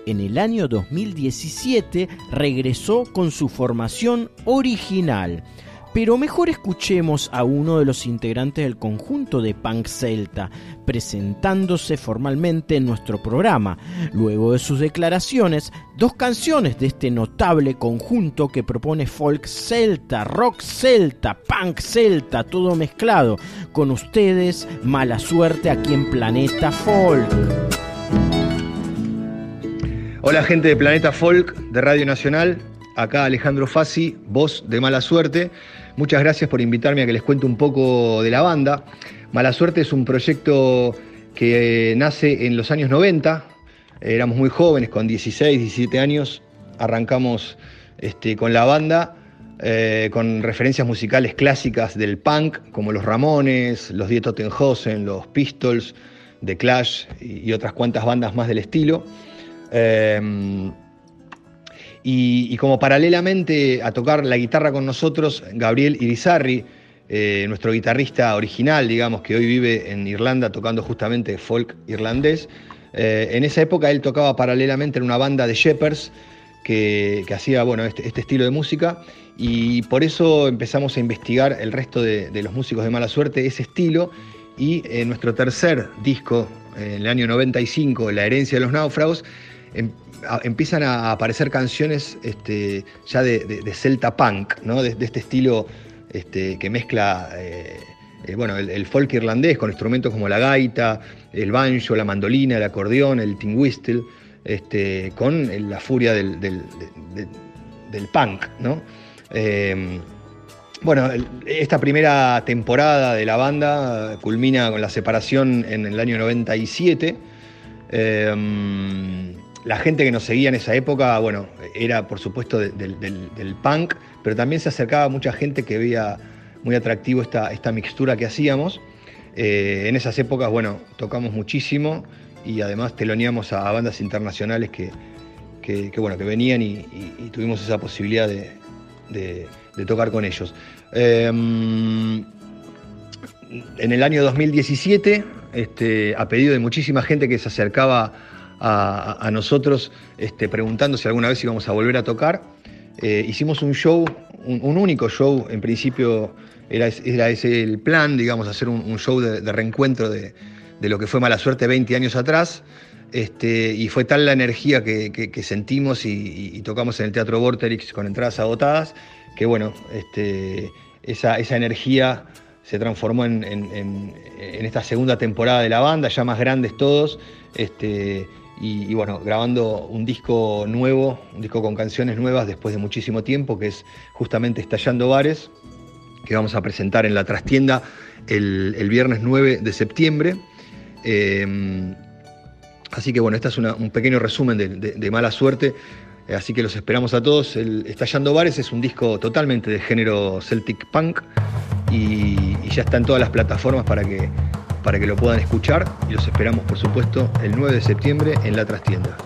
En el año 2017 regresó con su formación original. Pero mejor escuchemos a uno de los integrantes del conjunto de Punk Celta, presentándose formalmente en nuestro programa. Luego de sus declaraciones, dos canciones de este notable conjunto que propone folk celta, rock celta, punk celta, todo mezclado. Con ustedes, mala suerte aquí en Planeta Folk. Hola gente de Planeta Folk de Radio Nacional, acá Alejandro Fassi, voz de Mala Suerte. Muchas gracias por invitarme a que les cuente un poco de la banda. Mala Suerte es un proyecto que nace en los años 90. Éramos muy jóvenes, con 16, 17 años. Arrancamos este, con la banda, eh, con referencias musicales clásicas del punk, como los Ramones, los Die Tottenhausen, los Pistols, The Clash y, y otras cuantas bandas más del estilo. Eh, y, como paralelamente a tocar la guitarra con nosotros, Gabriel Irizarry, eh, nuestro guitarrista original, digamos, que hoy vive en Irlanda tocando justamente folk irlandés. Eh, en esa época él tocaba paralelamente en una banda de Shepherds que, hacía bueno, este, este, estilo de música y por eso empezamos a investigar el resto de, de los músicos de mala suerte, ese estilo. Y en nuestro tercer disco, en el año 95, La herencia de los náufragos, em, empiezan a aparecer canciones este, ya de, celta punk, ¿no? de, este estilo este, que mezcla eh, eh, bueno, el, folk irlandés con instrumentos como la gaita, el banjo, la mandolina, el acordeón, el tin whistle, este, con la furia del, del, punk. ¿no? Eh, bueno, esta primera temporada de la banda culmina con la separación en el año 97 la gente que nos seguía en esa época, bueno, era por supuesto de, de, del, punk, pero también se acercaba mucha gente que veía muy atractivo esta, esta mixtura que hacíamos. Eh, en esas épocas, bueno, tocamos muchísimo y además teloneamos a, bandas internacionales que, que, bueno, que venían y, tuvimos esa posibilidad de, de tocar con ellos. Eh, en el año 2017, este, a pedido de muchísima gente que se acercaba a, nosotros este, preguntando si alguna vez íbamos a volver a tocar. Eh, hicimos un show, un, único show, en principio era, ese el plan, digamos, hacer un, show de, reencuentro de, de, lo que fue Mala Suerte 20 años atrás. Este, y fue tal la energía que, sentimos y, tocamos en el Teatro Vorterix con entradas agotadas, que bueno, este, esa, esa energía se transformó en, en, esta segunda temporada de la banda, ya más grandes todos, este, y, bueno, grabando un disco nuevo, un disco con canciones nuevas después de muchísimo tiempo, que es justamente Estallando Bares, que vamos a presentar en la trastienda el, el viernes 9 de septiembre. Eh, así que bueno, este es un pequeño resumen de, de, mala suerte. Así que los esperamos a todos. Estallando Bares es un disco totalmente de género Celtic Punk y ya está en todas las plataformas para que para que lo puedan escuchar y los esperamos por supuesto el 9 de septiembre en la trastienda.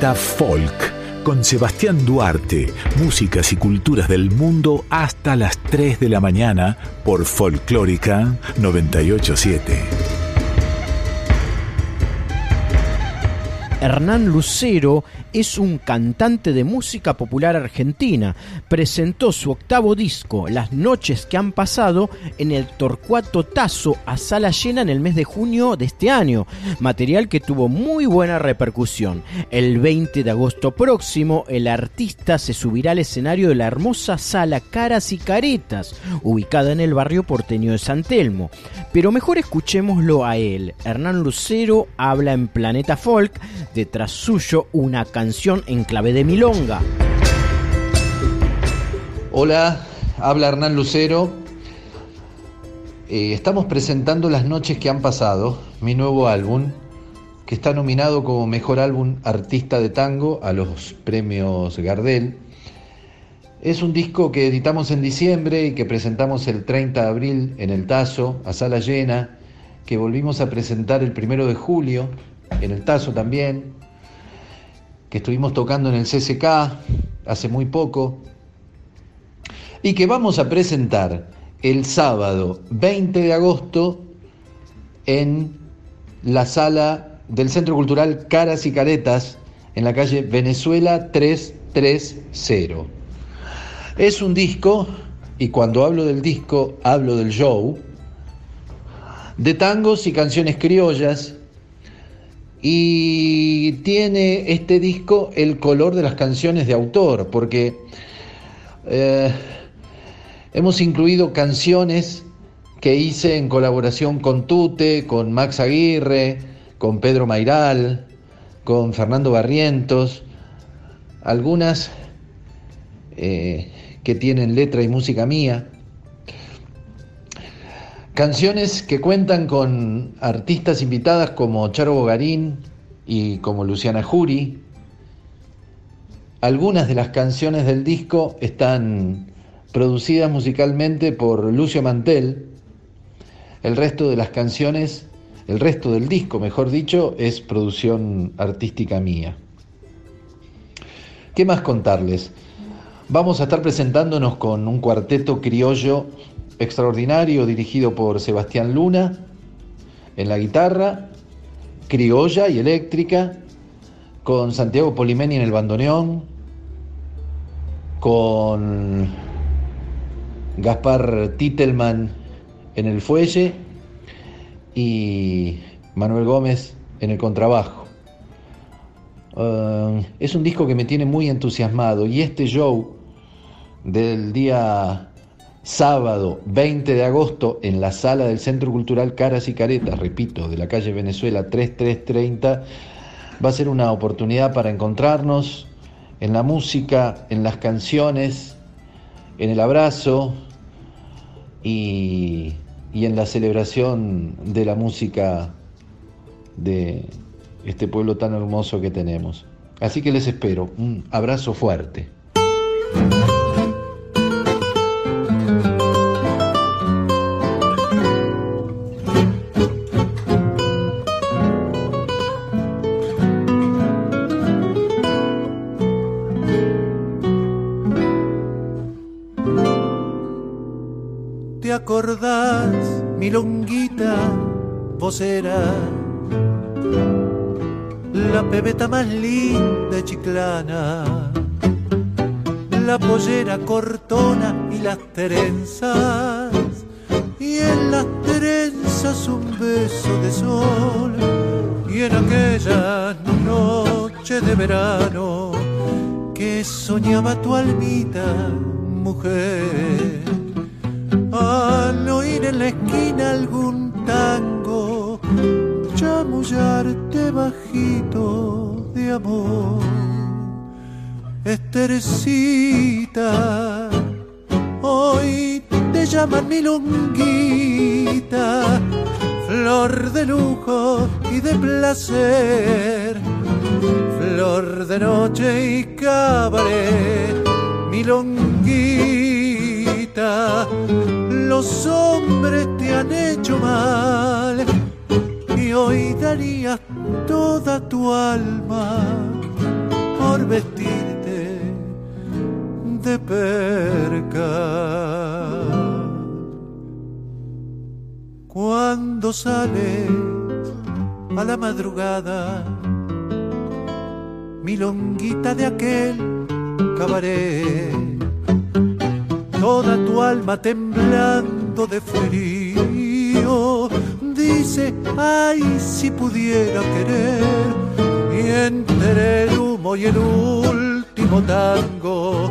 Planeta Folk con Sebastián Duarte, músicas y culturas del mundo hasta las 3 de la mañana por Folclórica 987. Hernán Lucero es un cantante de música popular argentina. Presentó su octavo disco, Las noches que han pasado, en el Torcuato Tazo a sala llena en el mes de junio de este año, material que tuvo muy buena repercusión. El 20 de agosto próximo, el artista se subirá al escenario de la hermosa sala Caras y Caretas, ubicada en el barrio porteño de San Telmo. Pero mejor escuchémoslo a él. Hernán Lucero habla en Planeta Folk, detrás suyo una canción en clave de milonga. Hola, habla Hernán Lucero. Eh, estamos presentando Las noches que han pasado, mi nuevo álbum, que está nominado como Mejor Álbum Artista de Tango a los premios Gardel. Es un disco que editamos en diciembre y que presentamos el 30 de abril en el Tazo, a sala llena, que volvimos a presentar el primero de julio, en el Tazo también, que estuvimos tocando en el CCK hace muy poco, y que vamos a presentar el sábado 20 de agosto en la sala del Centro Cultural Caras y Caretas, en la calle Venezuela 330. Es un disco, y cuando hablo del disco hablo del show, de tangos y canciones criollas, y tiene este disco el color de las canciones de autor, porque eh, hemos incluido canciones que hice en colaboración con Tute, con Max Aguirre, con Pedro Mairal, con Fernando Barrientos, algunas eh, que tienen letra y música mía. Canciones que cuentan con artistas invitadas como Charo Bogarín y como Luciana Jury. Algunas de las canciones del disco están producidas musicalmente por Lucio Mantel. El resto de las canciones, el resto del disco, mejor dicho, es producción artística mía. ¿Qué más contarles? Vamos a estar presentándonos con un cuarteto criollo extraordinario dirigido por Sebastián Luna en la guitarra, criolla y eléctrica, con Santiago Polimeni en el bandoneón, con Gaspar Titelman en el fuelle y Manuel Gómez en el contrabajo. Uh, es un disco que me tiene muy entusiasmado y este show del día sábado 20 de agosto en la sala del Centro Cultural Caras y Caretas, repito, de la calle Venezuela 3330, va a ser una oportunidad para encontrarnos en la música, en las canciones, en el abrazo y, y en la celebración de la música de este pueblo tan hermoso que tenemos. Así que les espero. Un abrazo fuerte. Eras la pebeta más linda de Chiclana? La pollera cortona y las trenzas, y en las trenzas un beso de sol, y en aquella noche de verano que soñaba tu almita, mujer al oír en la esquina algún tango, chamullarte bajito de amor. Estercita, hoy te llaman milonguita, flor de lujo y de placer, flor de noche y cabaret, milonguita los hombres te han hecho mal y hoy darías toda tu alma por vestirte de perca. Cuando sales a la madrugada, milonguita de aquel cabaret toda tu alma temblando de frío. Dice, ay, si pudiera querer, y entre el humo y el último tango,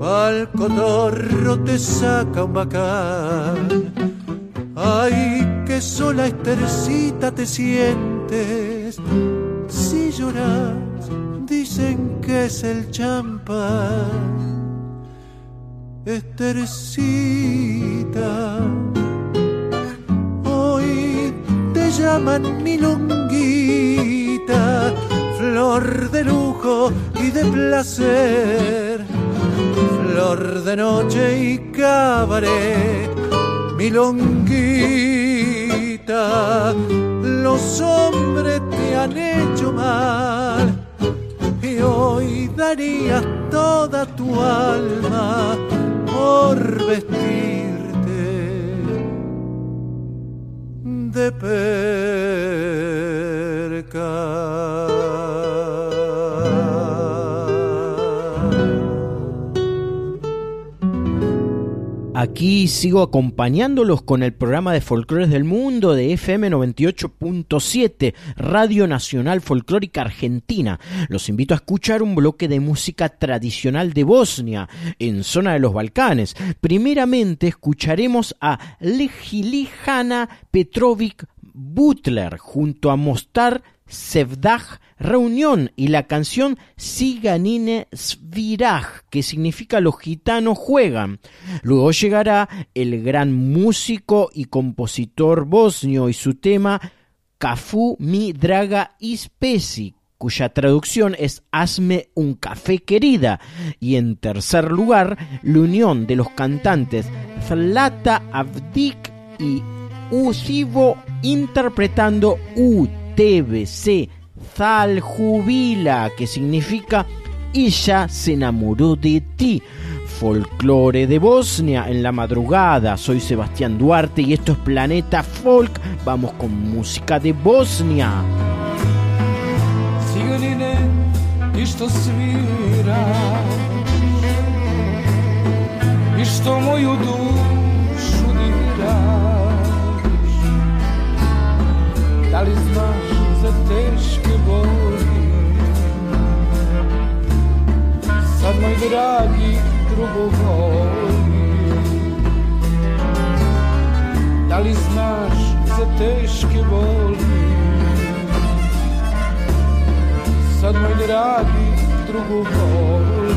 pa'l cotorro te saca un bacán. Ay, que sola estercita te sientes, si lloras, dicen que es el champán. Estercita, llaman milonguita, flor de lujo y de placer, flor de noche y cabaret, milonguita, los hombres te han hecho mal. Y hoy darías toda tu alma por vestirte de Aquí sigo acompañándolos con el programa de Folclores del Mundo de FM 98.7, Radio Nacional Folclórica Argentina. Los invito a escuchar un bloque de música tradicional de Bosnia, en zona de los Balcanes. Primeramente escucharemos a Legilijana Petrovic Butler junto a Mostar Sevdah Reunión y la canción Siganine Sviraj, que significa los gitanos juegan. Luego llegará el gran músico y compositor bosnio y su tema Kafu mi draga ispesi, cuya traducción es Hazme un café querida. Y en tercer lugar, la unión de los cantantes Zlata Avdik y Usivo interpretando UTBC Zal Jubila, que significa Ella se enamoró de ti. Folclore de Bosnia en la madrugada. Soy Sebastián Duarte y esto es Planeta Folk. Vamos con música de Bosnia. Za teške boli. Sad moj dragi drugo voli. Da li znaš za teške boli? Sad moj dragi drugu voli.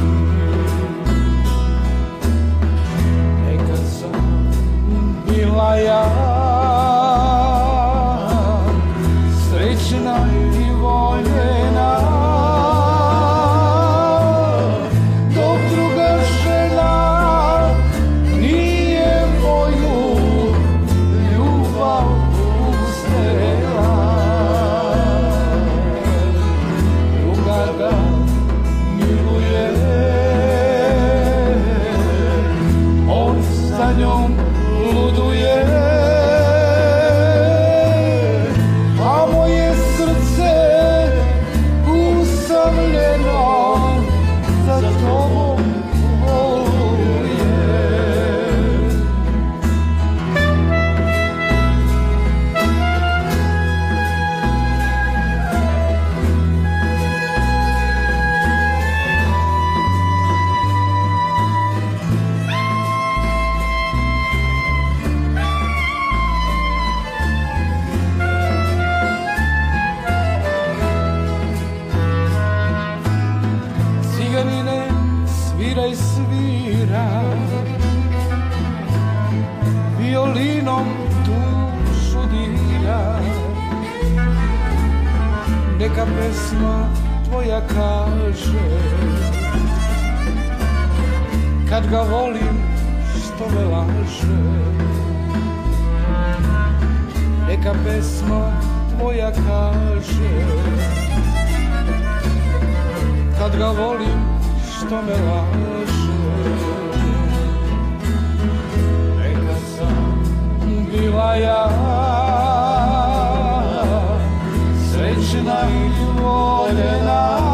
Nekad sam bila ja ga volim što me laže. Neka pesma tvoja kaže kad ga volim što me laže. Neka sam bila ja Srećna i voljena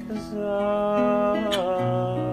Cause I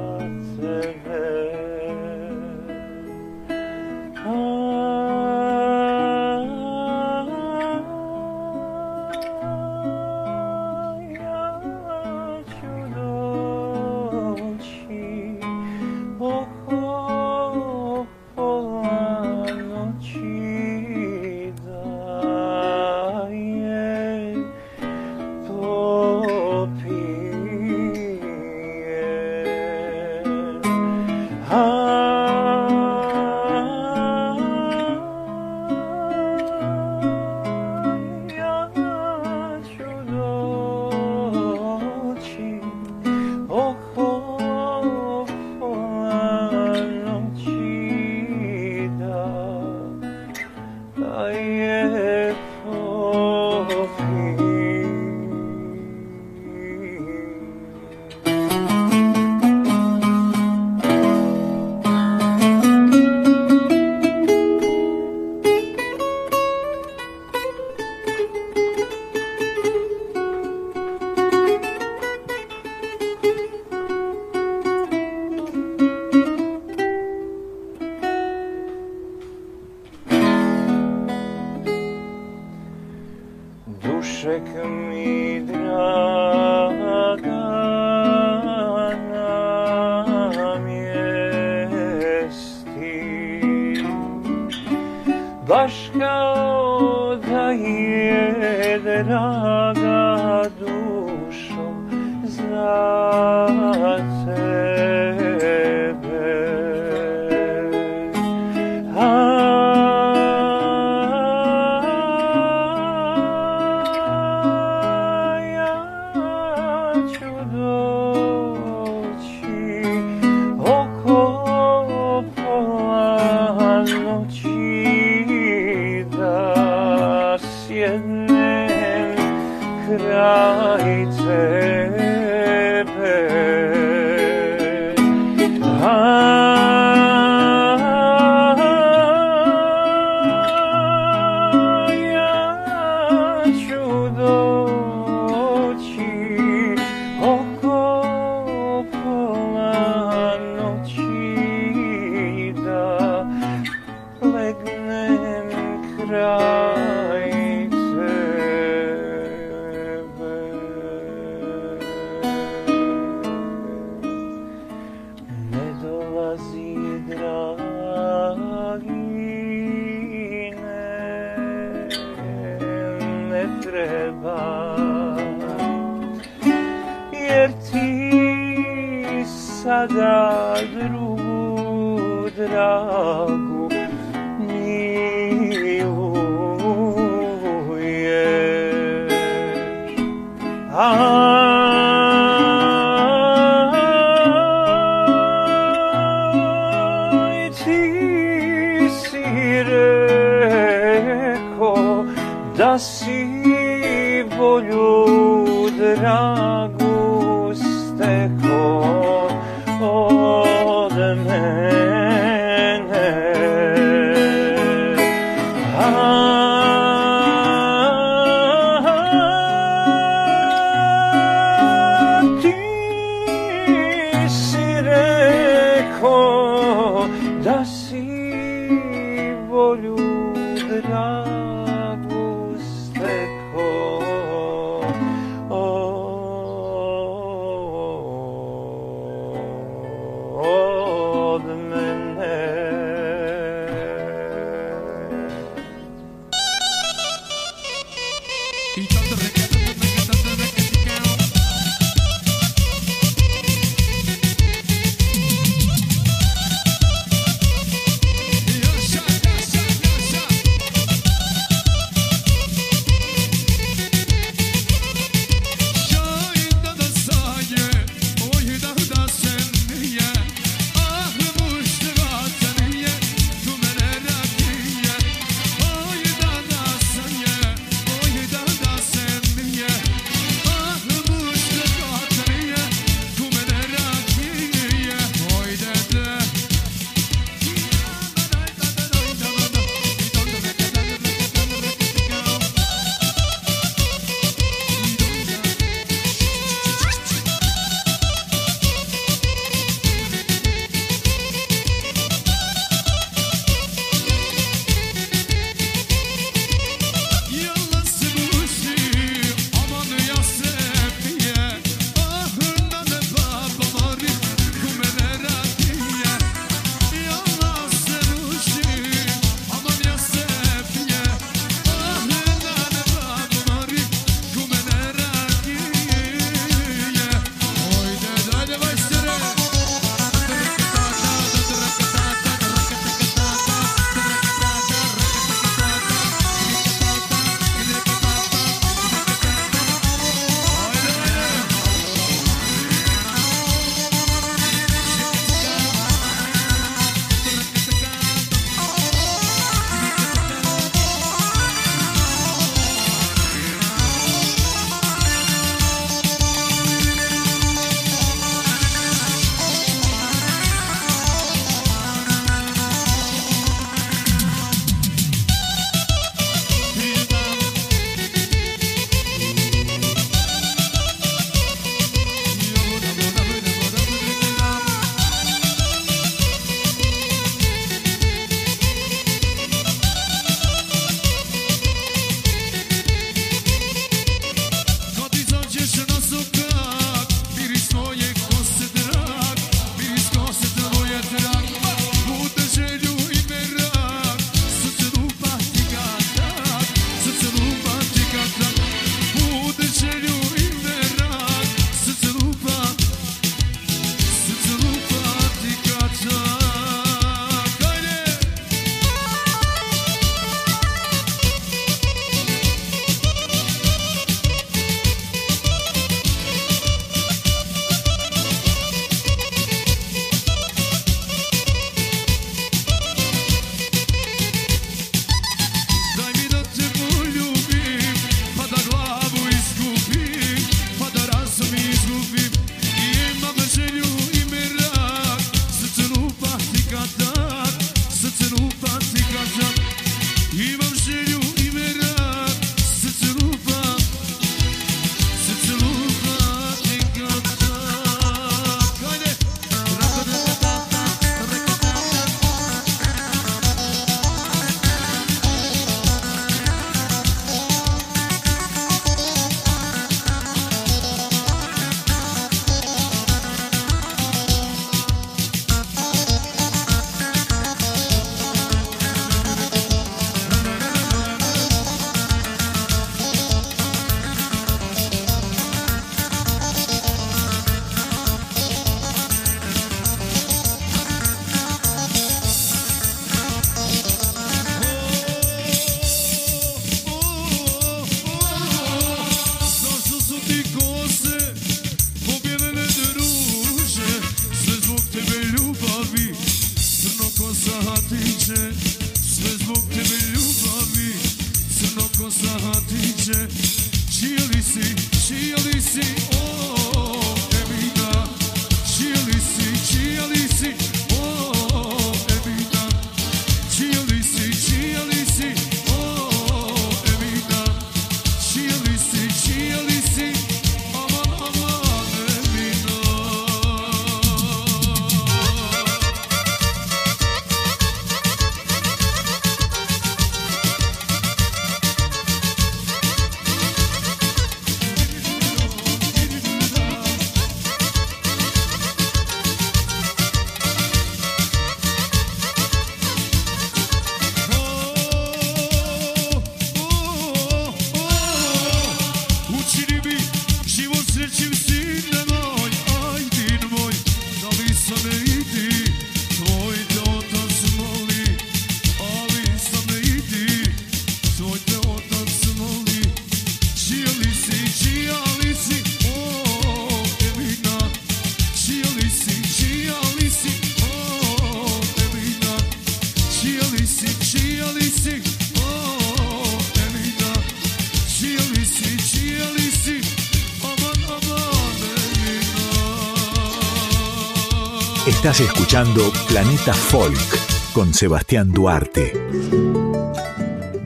Estás escuchando Planeta Folk con Sebastián Duarte.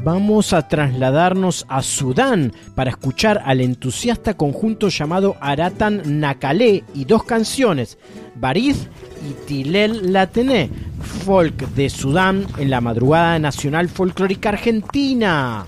Vamos a trasladarnos a Sudán para escuchar al entusiasta conjunto llamado Aratan Nakalé y dos canciones, Bariz y Tilel Latené, folk de Sudán en la madrugada nacional folclórica argentina.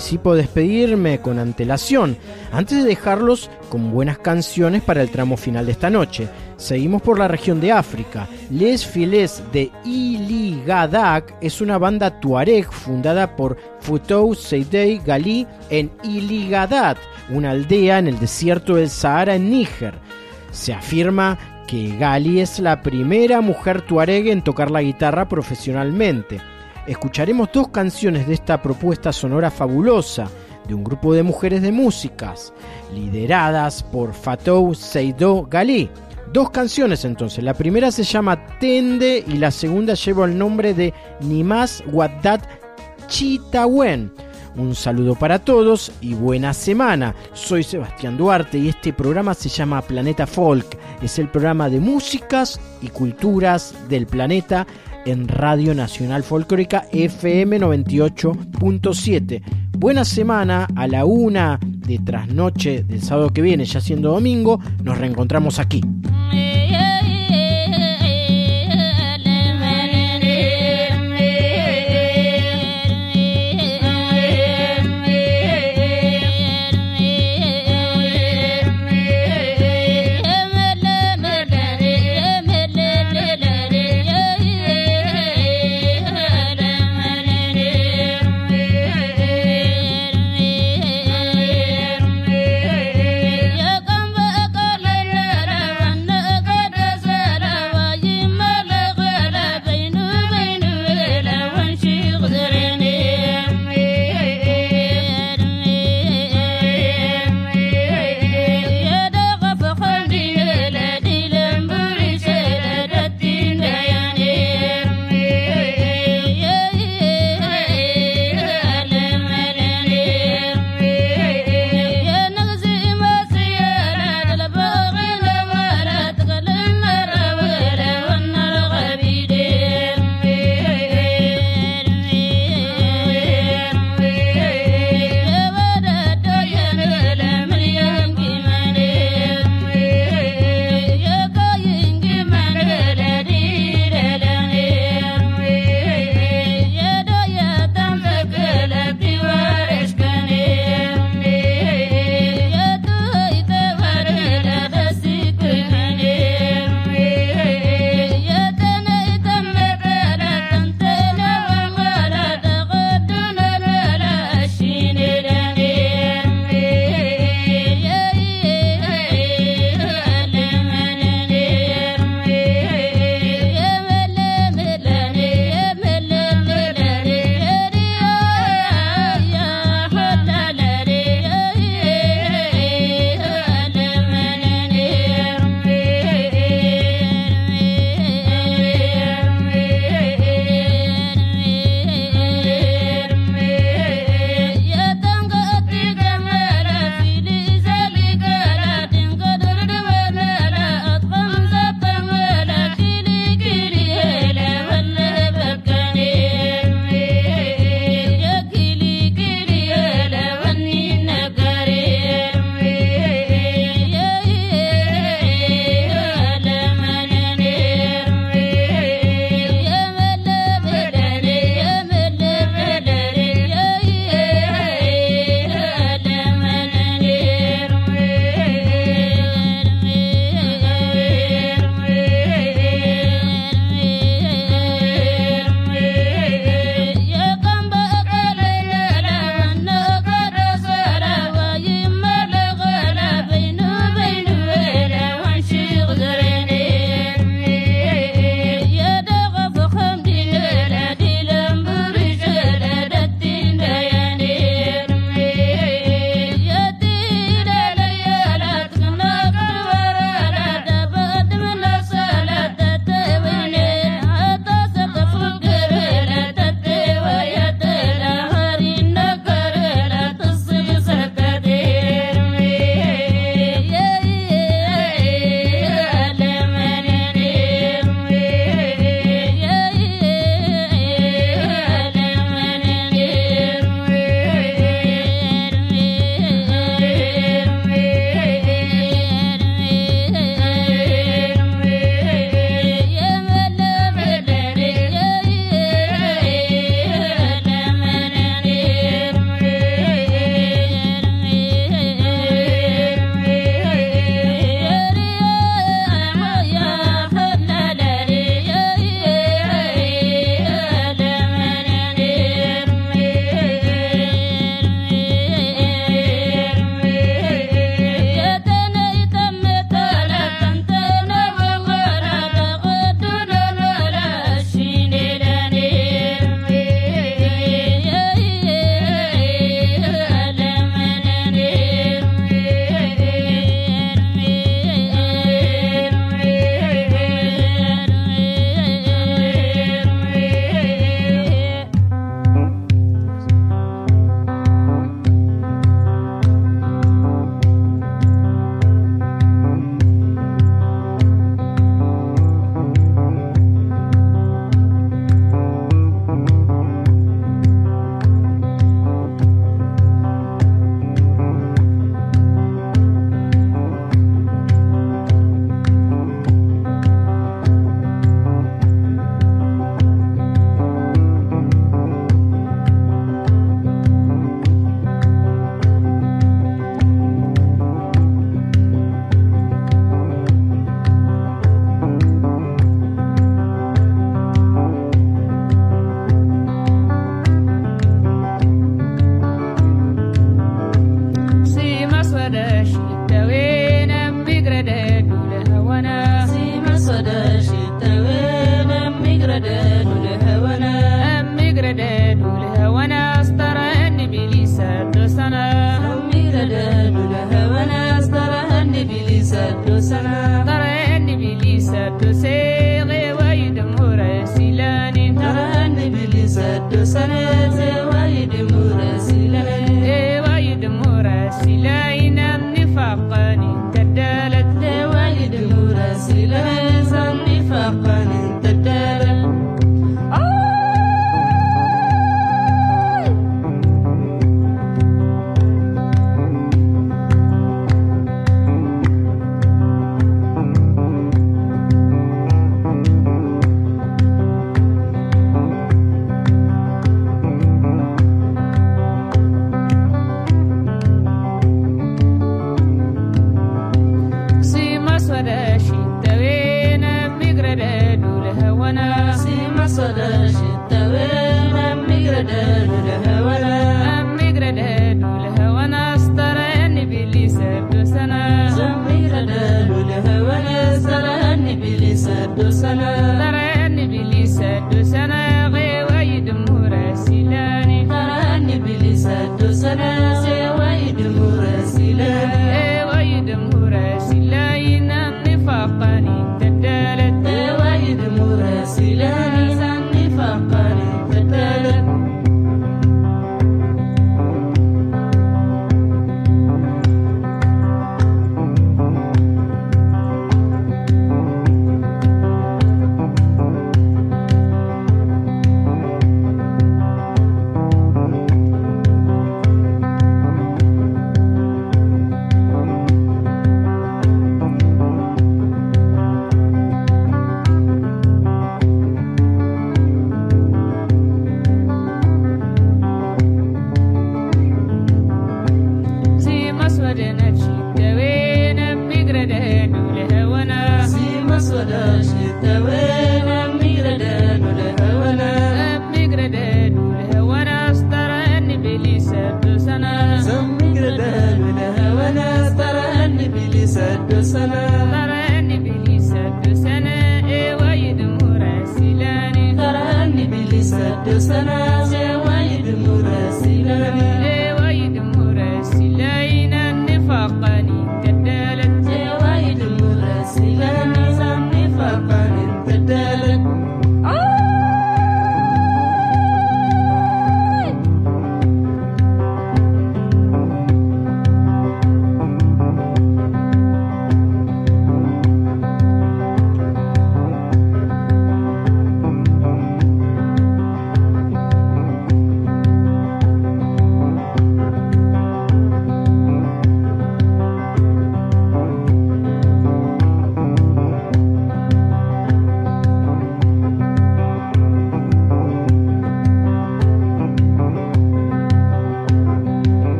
Anticipo despedirme con antelación, antes de dejarlos con buenas canciones para el tramo final de esta noche. Seguimos por la región de África. Les Filets de Iligadak es una banda tuareg fundada por Futou Seydei Gali en Iligadat, una aldea en el desierto del Sahara en Níger. Se afirma que Gali es la primera mujer tuareg en tocar la guitarra profesionalmente. Escucharemos dos canciones de esta propuesta sonora fabulosa de un grupo de mujeres de músicas, lideradas por Fatou Seydou Gali. Dos canciones entonces, la primera se llama Tende y la segunda lleva el nombre de Nimas Wadat Chitawen. Un saludo para todos y buena semana. Soy Sebastián Duarte y este programa se llama Planeta Folk. Es el programa de músicas y culturas del planeta en Radio Nacional Folclórica FM 98.7. Buena semana a la una de trasnoche del sábado que viene, ya siendo domingo, nos reencontramos aquí.